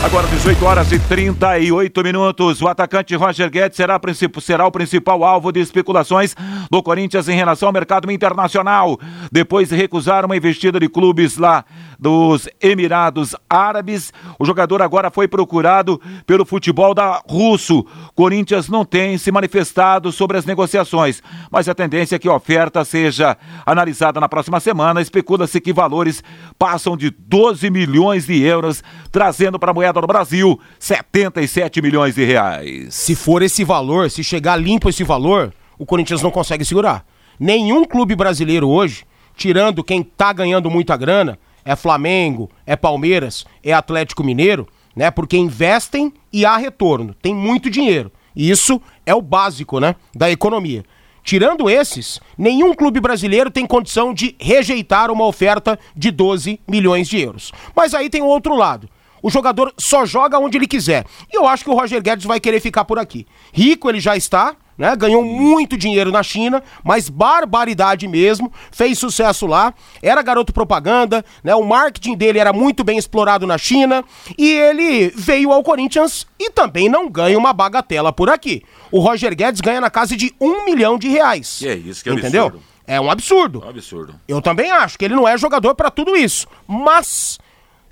Agora 18 horas e 38 minutos. O atacante Roger Guedes será, será o principal alvo de especulações do Corinthians em relação ao mercado internacional. Depois de recusar uma investida de clubes lá dos Emirados Árabes, o jogador agora foi procurado pelo futebol da russo. Corinthians não tem se manifestado sobre as negociações, mas a tendência é que a oferta seja analisada na próxima semana. Especula-se que valores passam de 12 milhões de euros, trazendo para a moeda do Brasil 77 milhões de reais. Se for esse valor, se chegar limpo esse valor, o Corinthians não consegue segurar. Nenhum clube brasileiro hoje, tirando quem tá ganhando muita grana, é Flamengo, é Palmeiras, é Atlético Mineiro, né? Porque investem e há retorno, tem muito dinheiro. E isso é o básico, né, da economia. Tirando esses, nenhum clube brasileiro tem condição de rejeitar uma oferta de 12 milhões de euros. Mas aí tem o outro lado. O jogador só joga onde ele quiser. E eu acho que o Roger Guedes vai querer ficar por aqui. Rico ele já está, né? Ganhou muito dinheiro na China, mas barbaridade mesmo, fez sucesso lá, era garoto propaganda, né? O marketing dele era muito bem explorado na China e ele veio ao Corinthians e também não ganha uma bagatela por aqui. O Roger Guedes ganha na casa de um milhão de reais. Que é isso, que é entendeu? Absurdo. É um absurdo. É um absurdo. Eu também acho que ele não é jogador para tudo isso, mas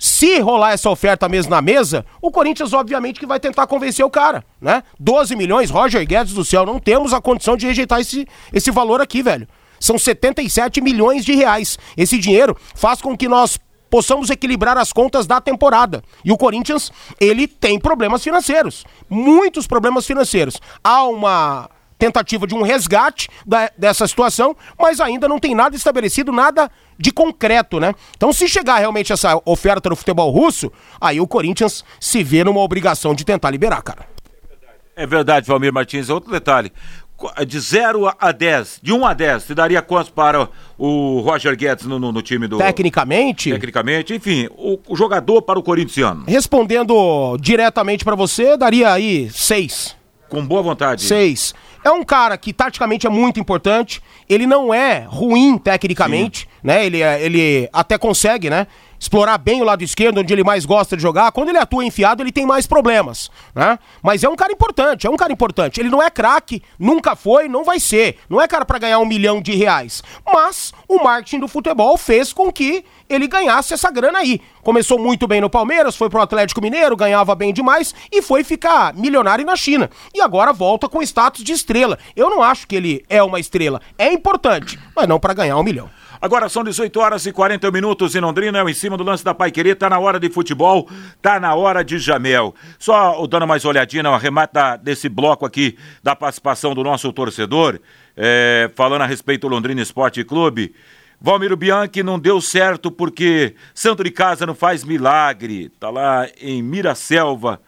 se rolar essa oferta mesmo na mesa, o Corinthians obviamente que vai tentar convencer o cara, né? 12 milhões, Roger Guedes do céu, não temos a condição de rejeitar esse, esse valor aqui, velho. São 77 milhões de reais. Esse dinheiro faz com que nós possamos equilibrar as contas da temporada. E o Corinthians, ele tem problemas financeiros, muitos problemas financeiros. Há uma tentativa de um resgate da, dessa situação, mas ainda não tem nada estabelecido, nada de concreto, né? Então, se chegar realmente essa oferta no futebol russo, aí o Corinthians se vê numa obrigação de tentar liberar, cara. É verdade, Valmir Martins. Outro detalhe. de 0 a 10, de 1 a 10, você daria quantos para o Roger Guedes no, no, no time do. Tecnicamente? Tecnicamente, enfim, o, o jogador para o corintiano. Respondendo diretamente para você, daria aí 6. Com boa vontade. 6. É um cara que taticamente é muito importante. Ele não é ruim tecnicamente, Sim. né? Ele, é, ele até consegue, né? Explorar bem o lado esquerdo, onde ele mais gosta de jogar. Quando ele atua enfiado, ele tem mais problemas, né? Mas é um cara importante, é um cara importante. Ele não é craque, nunca foi, não vai ser. Não é cara para ganhar um milhão de reais. Mas o marketing do futebol fez com que ele ganhasse essa grana aí. Começou muito bem no Palmeiras, foi pro Atlético Mineiro, ganhava bem demais e foi ficar milionário na China. E agora volta com status de estrela. Eu não acho que ele é uma estrela. É importante, mas não para ganhar um milhão. Agora são 18 horas e 40 minutos em Londrina, é o em cima do lance da Pai Querer, tá na hora de futebol, tá na hora de Jamel. Só dando mais olhadinha, o arremate da, desse bloco aqui da participação do nosso torcedor, é, falando a respeito do Londrina Esporte Clube. Valmiro Bianchi não deu certo porque Santo de Casa não faz milagre. Tá lá em Miraselva.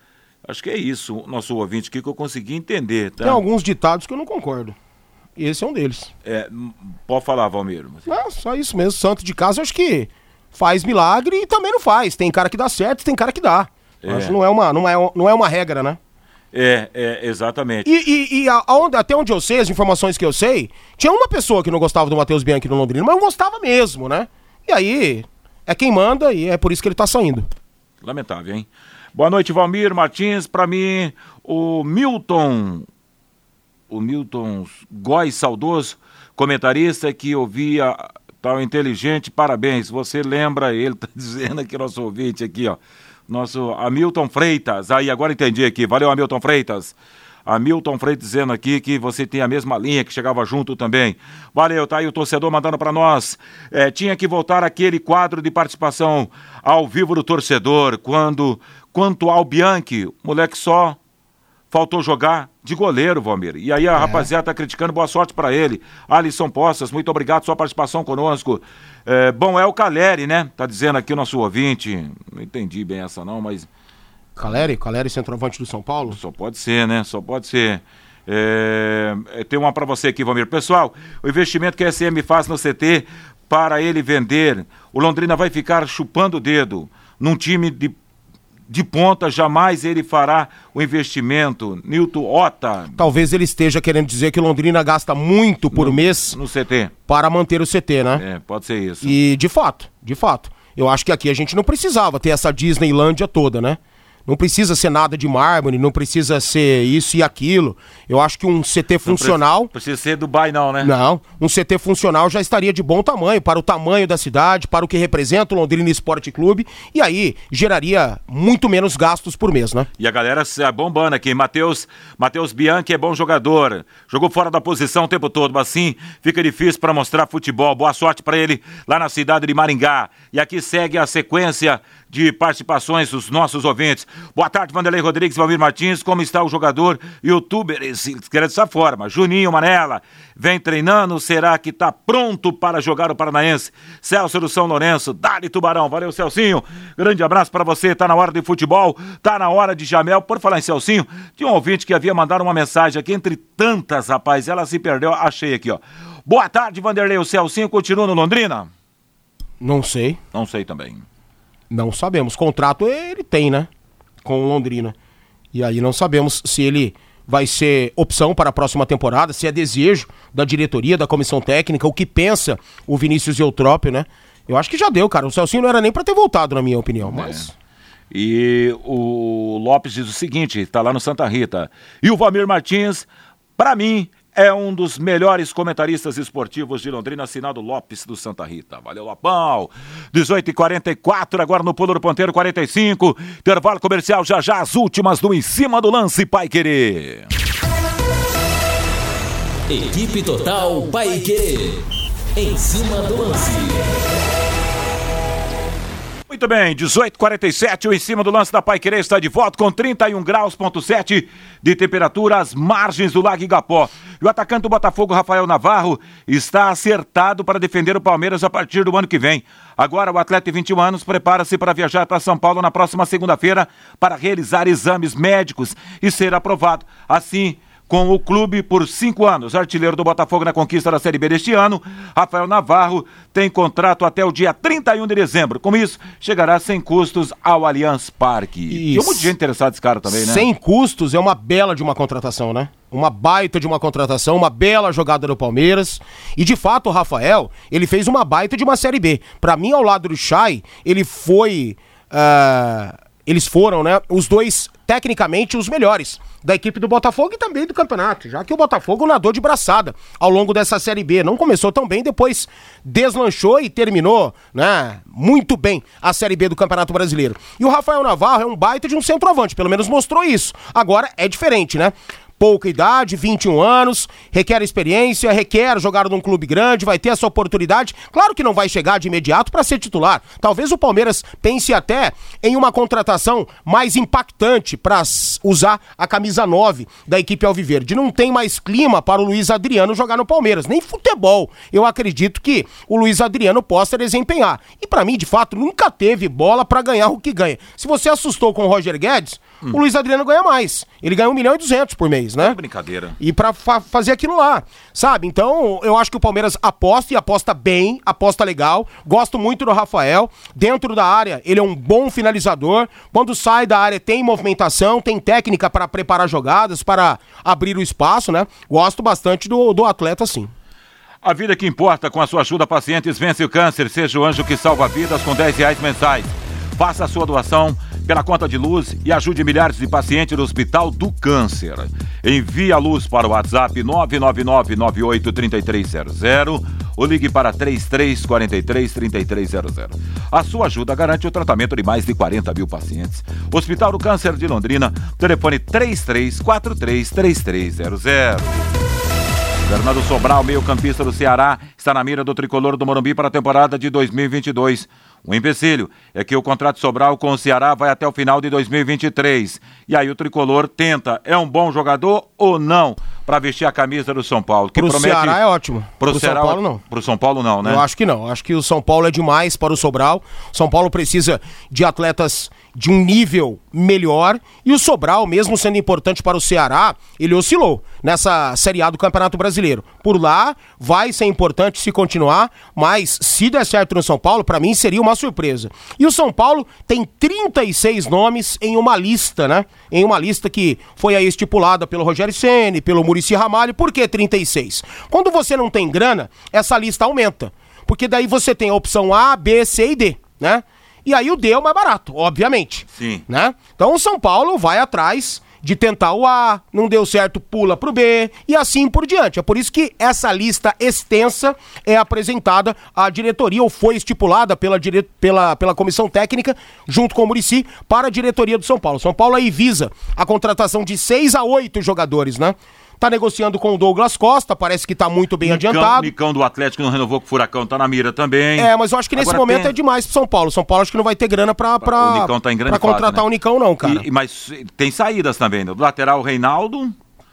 Acho que é isso, nosso ouvinte aqui que eu consegui entender, tá? Tem alguns ditados que eu não concordo. Esse é um deles. É, pode falar, Valmir. Não, só isso mesmo. Santo de casa, acho que faz milagre e também não faz. Tem cara que dá certo, tem cara que dá. É. Acho que não é uma, não é, não é uma regra, né? É, é, exatamente. E, e, e aonde, até onde eu sei, as informações que eu sei, tinha uma pessoa que não gostava do Matheus Bianchi no Londrina, mas não gostava mesmo, né? E aí, é quem manda e é por isso que ele tá saindo. Lamentável, hein? Boa noite, Valmir Martins. Para mim, o Milton o Milton Góes Saudoso, comentarista que ouvia tal inteligente, parabéns. Você lembra ele, tá dizendo aqui nosso ouvinte aqui, ó. Nosso Hamilton Freitas. Aí, agora entendi aqui. Valeu, Hamilton Freitas. Hamilton Freitas dizendo aqui que você tem a mesma linha que chegava junto também. Valeu, tá aí o torcedor mandando para nós. É, tinha que voltar aquele quadro de participação ao vivo do torcedor, quando, quanto ao Bianchi, moleque só faltou jogar de goleiro, Valmir. E aí a é. rapaziada tá criticando, boa sorte para ele. Alisson Poças, muito obrigado sua participação conosco. É, bom, é o Caleri, né? Tá dizendo aqui o nosso ouvinte. Não entendi bem essa não, mas. Caleri? Caleri, centroavante do São Paulo? Só pode ser, né? Só pode ser. É, é tem uma para você aqui, Valmir. Pessoal, o investimento que a SM faz no CT para ele vender, o Londrina vai ficar chupando o dedo num time de de ponta, jamais ele fará o investimento. Nilton Ota. Talvez ele esteja querendo dizer que Londrina gasta muito por no, mês no CT para manter o CT, né? É, pode ser isso. E de fato, de fato. Eu acho que aqui a gente não precisava ter essa Disneylândia toda, né? Não precisa ser nada de mármore, não precisa ser isso e aquilo. Eu acho que um CT funcional. Não precisa ser Dubai, não, né? Não. Um CT funcional já estaria de bom tamanho para o tamanho da cidade, para o que representa o Londrina Esporte Clube. E aí geraria muito menos gastos por mês, né? E a galera se bombando aqui. Matheus Mateus Bianchi é bom jogador. Jogou fora da posição o tempo todo, mas assim fica difícil para mostrar futebol. Boa sorte para ele lá na cidade de Maringá. E aqui segue a sequência de participações dos nossos ouvintes. Boa tarde, Vanderlei Rodrigues, Valmir Martins. Como está o jogador youtuber? Escreve dessa forma. Juninho Manela, vem treinando. Será que está pronto para jogar o Paranaense? Celso do São Lourenço, Dali Tubarão. Valeu, Celcinho. Grande abraço para você. Tá na hora de futebol, tá na hora de Jamel. Por falar em Celcinho, tinha um ouvinte que havia mandado uma mensagem aqui entre tantas, rapaz. Ela se perdeu. Achei aqui, ó. Boa tarde, Vanderlei. O Celcinho continua no Londrina? Não sei. Não sei também. Não sabemos. Contrato ele tem, né? Com o Londrina. E aí não sabemos se ele vai ser opção para a próxima temporada, se é desejo da diretoria, da comissão técnica, o que pensa o Vinícius Eutrópio, né? Eu acho que já deu, cara. O Celcinho não era nem para ter voltado, na minha opinião, é. mas... E o Lopes diz o seguinte, tá lá no Santa Rita. E o Valmir Martins, para mim, é um dos melhores comentaristas esportivos de Londrina, assinado Lopes do Santa Rita. Valeu, Lopão. 18 e 44 agora no Pulo do Ponteiro, 45. Intervalo comercial, já já as últimas do Em Cima do Lance, Pai Querer. Equipe Total Pai Querer. Em cima do lance. Muito bem, 18:47 o em cima do lance da Pai Querer está de volta com 31 graus ponto 7 de temperatura às margens do Lago Igapó. E o atacante do Botafogo, Rafael Navarro, está acertado para defender o Palmeiras a partir do ano que vem. Agora o atleta de 21 anos prepara-se para viajar para São Paulo na próxima segunda-feira para realizar exames médicos e ser aprovado. Assim, com o clube por cinco anos. Artilheiro do Botafogo na conquista da Série B deste ano, Rafael Navarro tem contrato até o dia 31 de dezembro. Com isso, chegará sem custos ao Allianz Parque. Tem um monte de gente interessada nesse cara também, né? Sem custos é uma bela de uma contratação, né? Uma baita de uma contratação, uma bela jogada do Palmeiras. E de fato, o Rafael, ele fez uma baita de uma Série B. Para mim, ao lado do Chay, ele foi. Uh eles foram, né, os dois tecnicamente os melhores da equipe do Botafogo e também do campeonato, já que o Botafogo nadou de braçada ao longo dessa Série B. Não começou tão bem, depois deslanchou e terminou, né, muito bem a Série B do Campeonato Brasileiro. E o Rafael Navarro é um baita de um centroavante, pelo menos mostrou isso. Agora é diferente, né? Pouca idade, 21 anos, requer experiência, requer jogar num clube grande, vai ter essa oportunidade. Claro que não vai chegar de imediato para ser titular. Talvez o Palmeiras pense até em uma contratação mais impactante para usar a camisa 9 da equipe Alviverde. Não tem mais clima para o Luiz Adriano jogar no Palmeiras, nem futebol. Eu acredito que o Luiz Adriano possa desempenhar. E para mim, de fato, nunca teve bola para ganhar o que ganha. Se você assustou com o Roger Guedes, hum. o Luiz Adriano ganha mais. Ele ganha 1 milhão e 200 por mês, né? É brincadeira. E pra fa fazer aquilo lá, sabe? Então, eu acho que o Palmeiras aposta e aposta bem, aposta legal. Gosto muito do Rafael. Dentro da área, ele é um bom finalizador. Quando sai da área, tem movimentação, tem técnica para preparar jogadas, para abrir o espaço, né? Gosto bastante do, do atleta, sim. A vida que importa, com a sua ajuda, pacientes vence o câncer. Seja o anjo que salva vidas com 10 reais mensais. Faça a sua doação pela conta de luz e ajude milhares de pacientes do Hospital do Câncer. Envie a luz para o WhatsApp 999983300 ou ligue para 3343-3300. A sua ajuda garante o tratamento de mais de 40 mil pacientes. Hospital do Câncer de Londrina, telefone 3343-3300. Fernando Sobral, meio-campista do Ceará, está na mira do tricolor do Morumbi para a temporada de 2022. O empecilho é que o contrato Sobral com o Ceará vai até o final de 2023. E aí o tricolor tenta, é um bom jogador ou não, para vestir a camisa do São Paulo? Que Pro promete... Ceará é ótimo. Pro, Pro Ceará, São Paulo não. Pro São Paulo não, né? Eu acho que não. Acho que o São Paulo é demais para o Sobral. São Paulo precisa de atletas de um nível melhor e o Sobral, mesmo sendo importante para o Ceará, ele oscilou nessa Série A do Campeonato Brasileiro. Por lá, vai ser importante se continuar, mas se der certo no São Paulo, para mim seria uma surpresa. E o São Paulo tem 36 nomes em uma lista, né? Em uma lista que foi aí estipulada pelo Rogério Ceni, pelo Murici Ramalho. Por que 36? Quando você não tem grana, essa lista aumenta. Porque daí você tem a opção A, B, C e D, né? E aí o D é o mais barato, obviamente. Sim. Né? Então o São Paulo vai atrás de tentar o A, não deu certo, pula pro B e assim por diante. É por isso que essa lista extensa é apresentada à diretoria ou foi estipulada pela, dire... pela, pela comissão técnica junto com o Murici para a diretoria do São Paulo. São Paulo aí visa a contratação de seis a oito jogadores, né? Tá negociando com o Douglas Costa, parece que tá muito bem Nicão, adiantado. Nicão do Atlético não renovou com o Furacão, tá na mira também. É, mas eu acho que nesse Agora momento tem... é demais pro São Paulo. São Paulo acho que não vai ter grana pra, pra, o Nicão tá em grande pra contratar fase, né? o Nicão, não, cara. E, mas tem saídas também, né? Do lateral Reinaldo,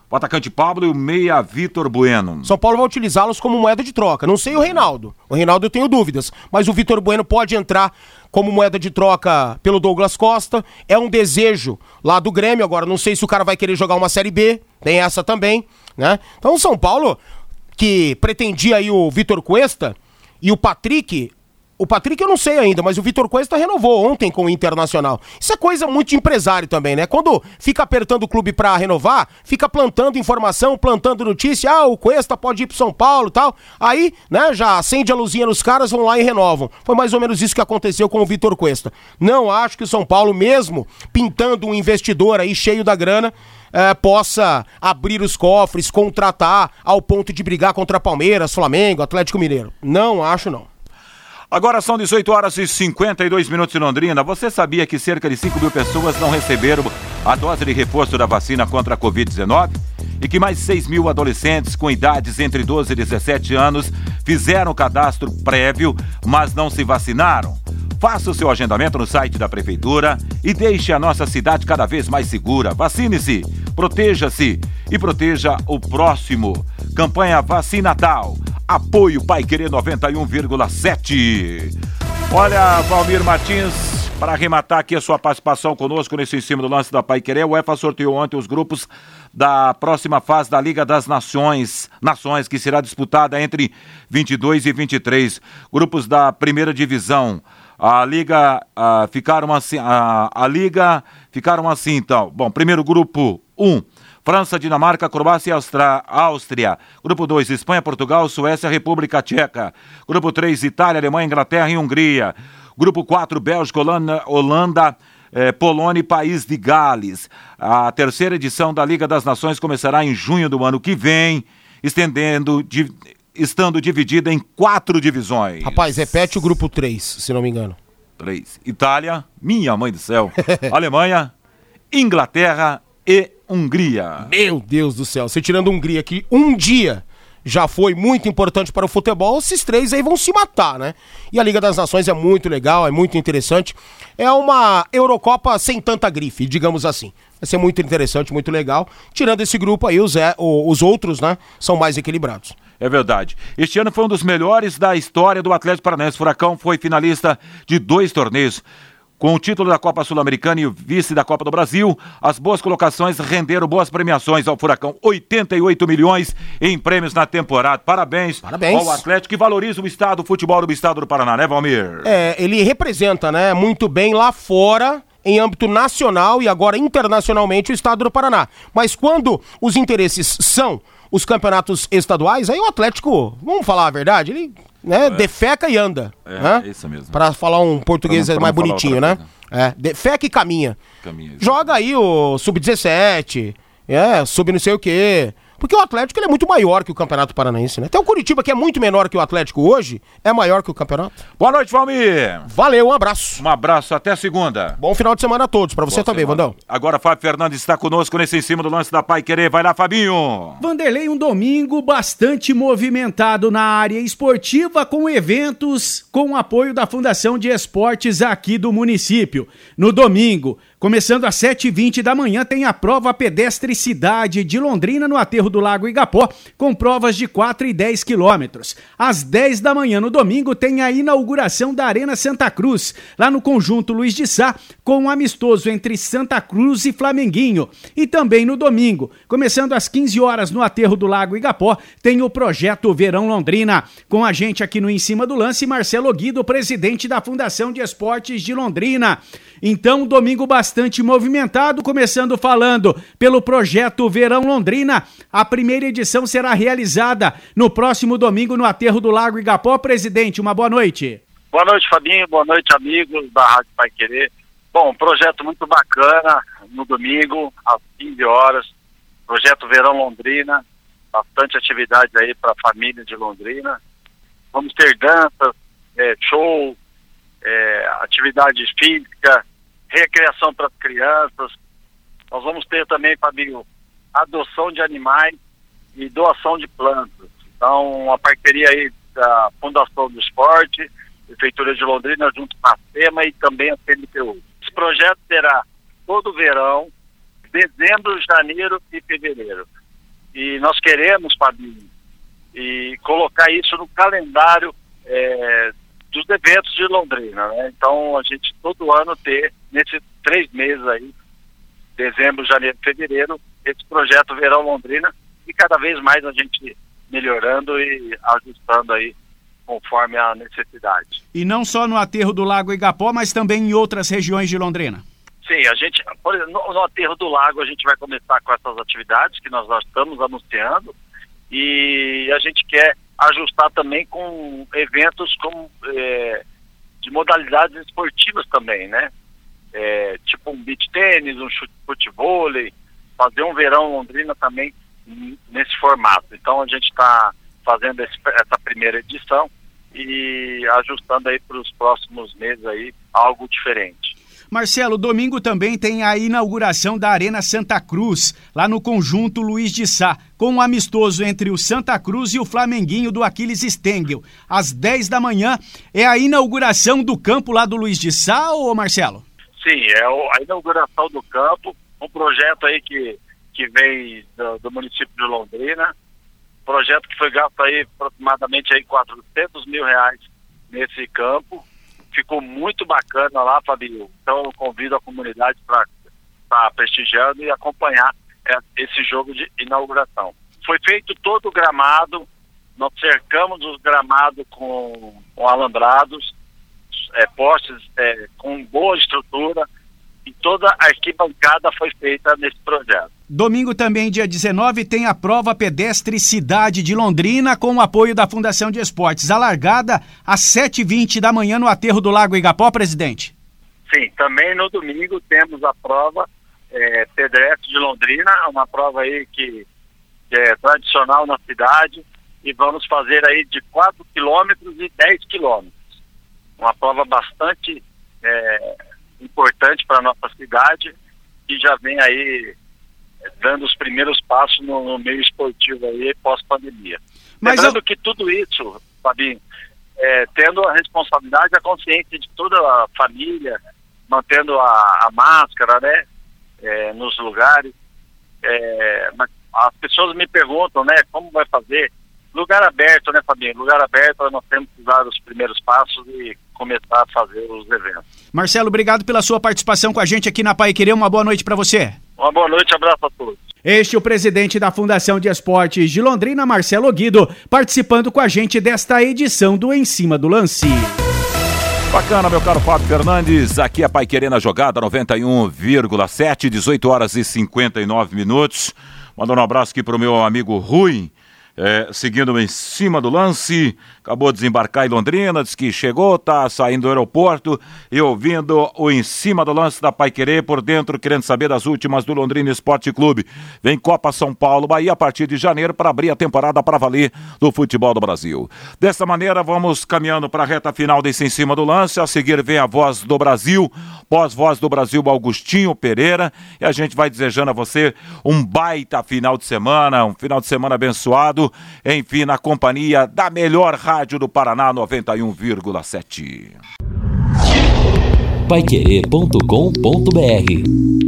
o atacante Pablo e o meia Vitor Bueno. São Paulo vai utilizá-los como moeda de troca. Não sei o Reinaldo. O Reinaldo eu tenho dúvidas. Mas o Vitor Bueno pode entrar como moeda de troca pelo Douglas Costa. É um desejo lá do Grêmio. Agora, não sei se o cara vai querer jogar uma Série B. Tem essa também, né? Então, o São Paulo, que pretendia aí o Vitor Cuesta e o Patrick, o Patrick eu não sei ainda, mas o Vitor Cuesta renovou ontem com o Internacional. Isso é coisa muito de empresário também, né? Quando fica apertando o clube para renovar, fica plantando informação, plantando notícia, ah, o Cuesta pode ir pro São Paulo tal. Aí, né, já acende a luzinha nos caras, vão lá e renovam. Foi mais ou menos isso que aconteceu com o Vitor Cuesta. Não acho que o São Paulo, mesmo pintando um investidor aí cheio da grana, é, possa abrir os cofres, contratar ao ponto de brigar contra Palmeiras, Flamengo, Atlético Mineiro. Não acho, não. Agora são 18 horas e 52 minutos em Londrina. Você sabia que cerca de 5 mil pessoas não receberam a dose de reforço da vacina contra a Covid-19? E que mais 6 mil adolescentes com idades entre 12 e 17 anos fizeram cadastro prévio, mas não se vacinaram? Faça o seu agendamento no site da Prefeitura e deixe a nossa cidade cada vez mais segura. Vacine-se, proteja-se e proteja o próximo. Campanha Vacinatal. Apoio Pai Querer 91,7. Olha, Valmir Martins, Para arrematar aqui a sua participação conosco nesse em cima do lance da Pai Querer, o UEFA sorteou ontem os grupos da próxima fase da Liga das Nações, Nações, que será disputada entre 22 e 23. Grupos da primeira divisão. A liga a, ficaram assim, a, a liga ficaram assim então. Bom, primeiro grupo 1. Um, França, Dinamarca, Croácia e Austra... Áustria. Grupo 2, Espanha, Portugal, Suécia, República Tcheca. Grupo 3, Itália, Alemanha, Inglaterra e Hungria. Grupo 4, Bélgica, Holanda, Holanda eh, Polônia e País de Gales. A terceira edição da Liga das Nações começará em junho do ano que vem, estendendo, di, estando dividida em quatro divisões. Rapaz, repete o grupo 3, se não me engano. 3. Itália, minha mãe do céu. Alemanha, Inglaterra e Hungria. Meu Deus do céu, você tirando Hungria aqui um dia já foi muito importante para o futebol, esses três aí vão se matar, né? E a Liga das Nações é muito legal, é muito interessante. É uma Eurocopa sem tanta grife, digamos assim. Vai ser muito interessante, muito legal. Tirando esse grupo aí, os, é, os outros, né, são mais equilibrados. É verdade. Este ano foi um dos melhores da história do Atlético Paranaense. Furacão foi finalista de dois torneios. Com o título da Copa Sul-Americana e o vice da Copa do Brasil, as boas colocações renderam boas premiações ao Furacão. 88 milhões em prêmios na temporada. Parabéns, Parabéns. ao Atlético que valoriza o estado, o futebol do estado do Paraná, né, Valmir? É, ele representa, né, muito bem lá fora em âmbito nacional e agora internacionalmente o estado do Paraná. Mas quando os interesses são os campeonatos estaduais, aí o Atlético, vamos falar a verdade, ele né? É. Defeca e anda. É, né? isso mesmo. Para falar um português pra não, pra mais bonitinho, né? É, defeca e caminha. caminha Joga aí o sub-17, é, sub não sei o quê. Porque o Atlético ele é muito maior que o Campeonato Paranaense, né? Até o Curitiba, que é muito menor que o Atlético hoje, é maior que o campeonato. Boa noite, Valmir. Valeu, um abraço. Um abraço, até segunda. Bom final de semana a todos, para você Boa também, semana. Vandão. Agora, Fábio Fernandes está conosco nesse em cima do lance da Pai Querer. Vai lá, Fabinho. Vanderlei, um domingo bastante movimentado na área esportiva, com eventos com apoio da Fundação de Esportes aqui do município. No domingo, Começando às 7h20 da manhã, tem a prova pedestre Cidade de Londrina no aterro do Lago Igapó, com provas de 4 e 10 quilômetros. Às 10 da manhã no domingo, tem a inauguração da Arena Santa Cruz, lá no conjunto Luiz de Sá, com um amistoso entre Santa Cruz e Flamenguinho. E também no domingo, começando às 15 horas no aterro do Lago Igapó, tem o projeto Verão Londrina. Com a gente aqui no Em Cima do Lance, Marcelo Guido, presidente da Fundação de Esportes de Londrina. Então, domingo bastante movimentado, começando falando pelo projeto Verão Londrina. A primeira edição será realizada no próximo domingo no Aterro do Lago Igapó. Presidente, uma boa noite. Boa noite, Fabinho. Boa noite, amigos da Rádio Pai Querer. Bom, projeto muito bacana no domingo, às 15 horas. Projeto Verão Londrina. Bastante atividade aí para a família de Londrina. Vamos ter danças, é, show, é, atividade física, recreação para as crianças. Nós vamos ter também, Fabinho, adoção de animais e doação de plantas. Então, uma parceria aí da Fundação do Esporte, Prefeitura de Londrina, junto com a SEMA e também a CNPU. Esse projeto terá todo verão, dezembro, janeiro e fevereiro. E nós queremos, Fabinho, e colocar isso no calendário é, dos eventos de Londrina, né? Então a gente todo ano ter nesses três meses aí, dezembro, janeiro, fevereiro, esse projeto Verão Londrina e cada vez mais a gente melhorando e ajustando aí conforme a necessidade. E não só no aterro do Lago Igapó, mas também em outras regiões de Londrina. Sim, a gente, por exemplo, no, no aterro do lago a gente vai começar com essas atividades que nós já estamos anunciando e a gente quer ajustar também com eventos com, é, de modalidades esportivas também, né? É, tipo um beach tênis, um futebol, fazer um verão Londrina também nesse formato. Então a gente está fazendo esse, essa primeira edição e ajustando aí para os próximos meses aí algo diferente. Marcelo, domingo também tem a inauguração da Arena Santa Cruz, lá no conjunto Luiz de Sá, com um amistoso entre o Santa Cruz e o Flamenguinho do Aquiles Stengel. Às 10 da manhã é a inauguração do campo lá do Luiz de Sá, ou Marcelo? Sim, é a inauguração do campo, um projeto aí que, que vem do, do município de Londrina, projeto que foi gasto aí aproximadamente aí 400 mil reais nesse campo, ficou muito bacana lá, Fabio. Então eu convido a comunidade para estar prestigiando e acompanhar é, esse jogo de inauguração. Foi feito todo o gramado, nós cercamos os gramados com, com alambrados, é, postes é, com boa estrutura e toda a arquibancada foi feita nesse projeto. Domingo também, dia 19, tem a prova pedestre Cidade de Londrina com o apoio da Fundação de Esportes. A largada às 7h20 da manhã no aterro do Lago Igapó, presidente. Sim, também no domingo temos a prova é, pedestre de Londrina, uma prova aí que, que, é tradicional na cidade e vamos fazer aí de 4 quilômetros e 10 quilômetros. Uma prova bastante é, importante para a nossa cidade e já vem aí dando os primeiros passos no, no meio esportivo aí pós-pandemia. Lembrando eu... que tudo isso, Fabinho, é, tendo a responsabilidade e a consciência de toda a família, mantendo a, a máscara, né, é, nos lugares. É, mas as pessoas me perguntam, né, como vai fazer? Lugar aberto, né, Fabinho? Lugar aberto, nós temos que dar os primeiros passos e começar a fazer os eventos. Marcelo, obrigado pela sua participação com a gente aqui na Pai Querer. Uma boa noite para você. Uma boa noite, abraço a todos. Este é o presidente da Fundação de Esportes de Londrina, Marcelo Guido, participando com a gente desta edição do Em Cima do Lance. Bacana, meu caro Fábio Fernandes. Aqui é a Pai Querer na jogada 91,7, 18 horas e 59 minutos. Mandando um abraço aqui pro meu amigo Rui, é, seguindo em cima do lance, acabou de desembarcar em Londrina, disse que chegou, tá saindo do aeroporto e ouvindo o em cima do lance da Pai Querer por dentro, querendo saber das últimas do Londrina Esporte Clube. Vem Copa São Paulo, Bahia a partir de janeiro para abrir a temporada para valer do futebol do Brasil. Dessa maneira, vamos caminhando para a reta final desse em cima do lance. A seguir vem a voz do Brasil, pós-voz do Brasil, Augustinho Pereira, e a gente vai desejando a você um baita final de semana, um final de semana abençoado enfim, na companhia da melhor rádio do Paraná, 91,7. Paiquerê.com.br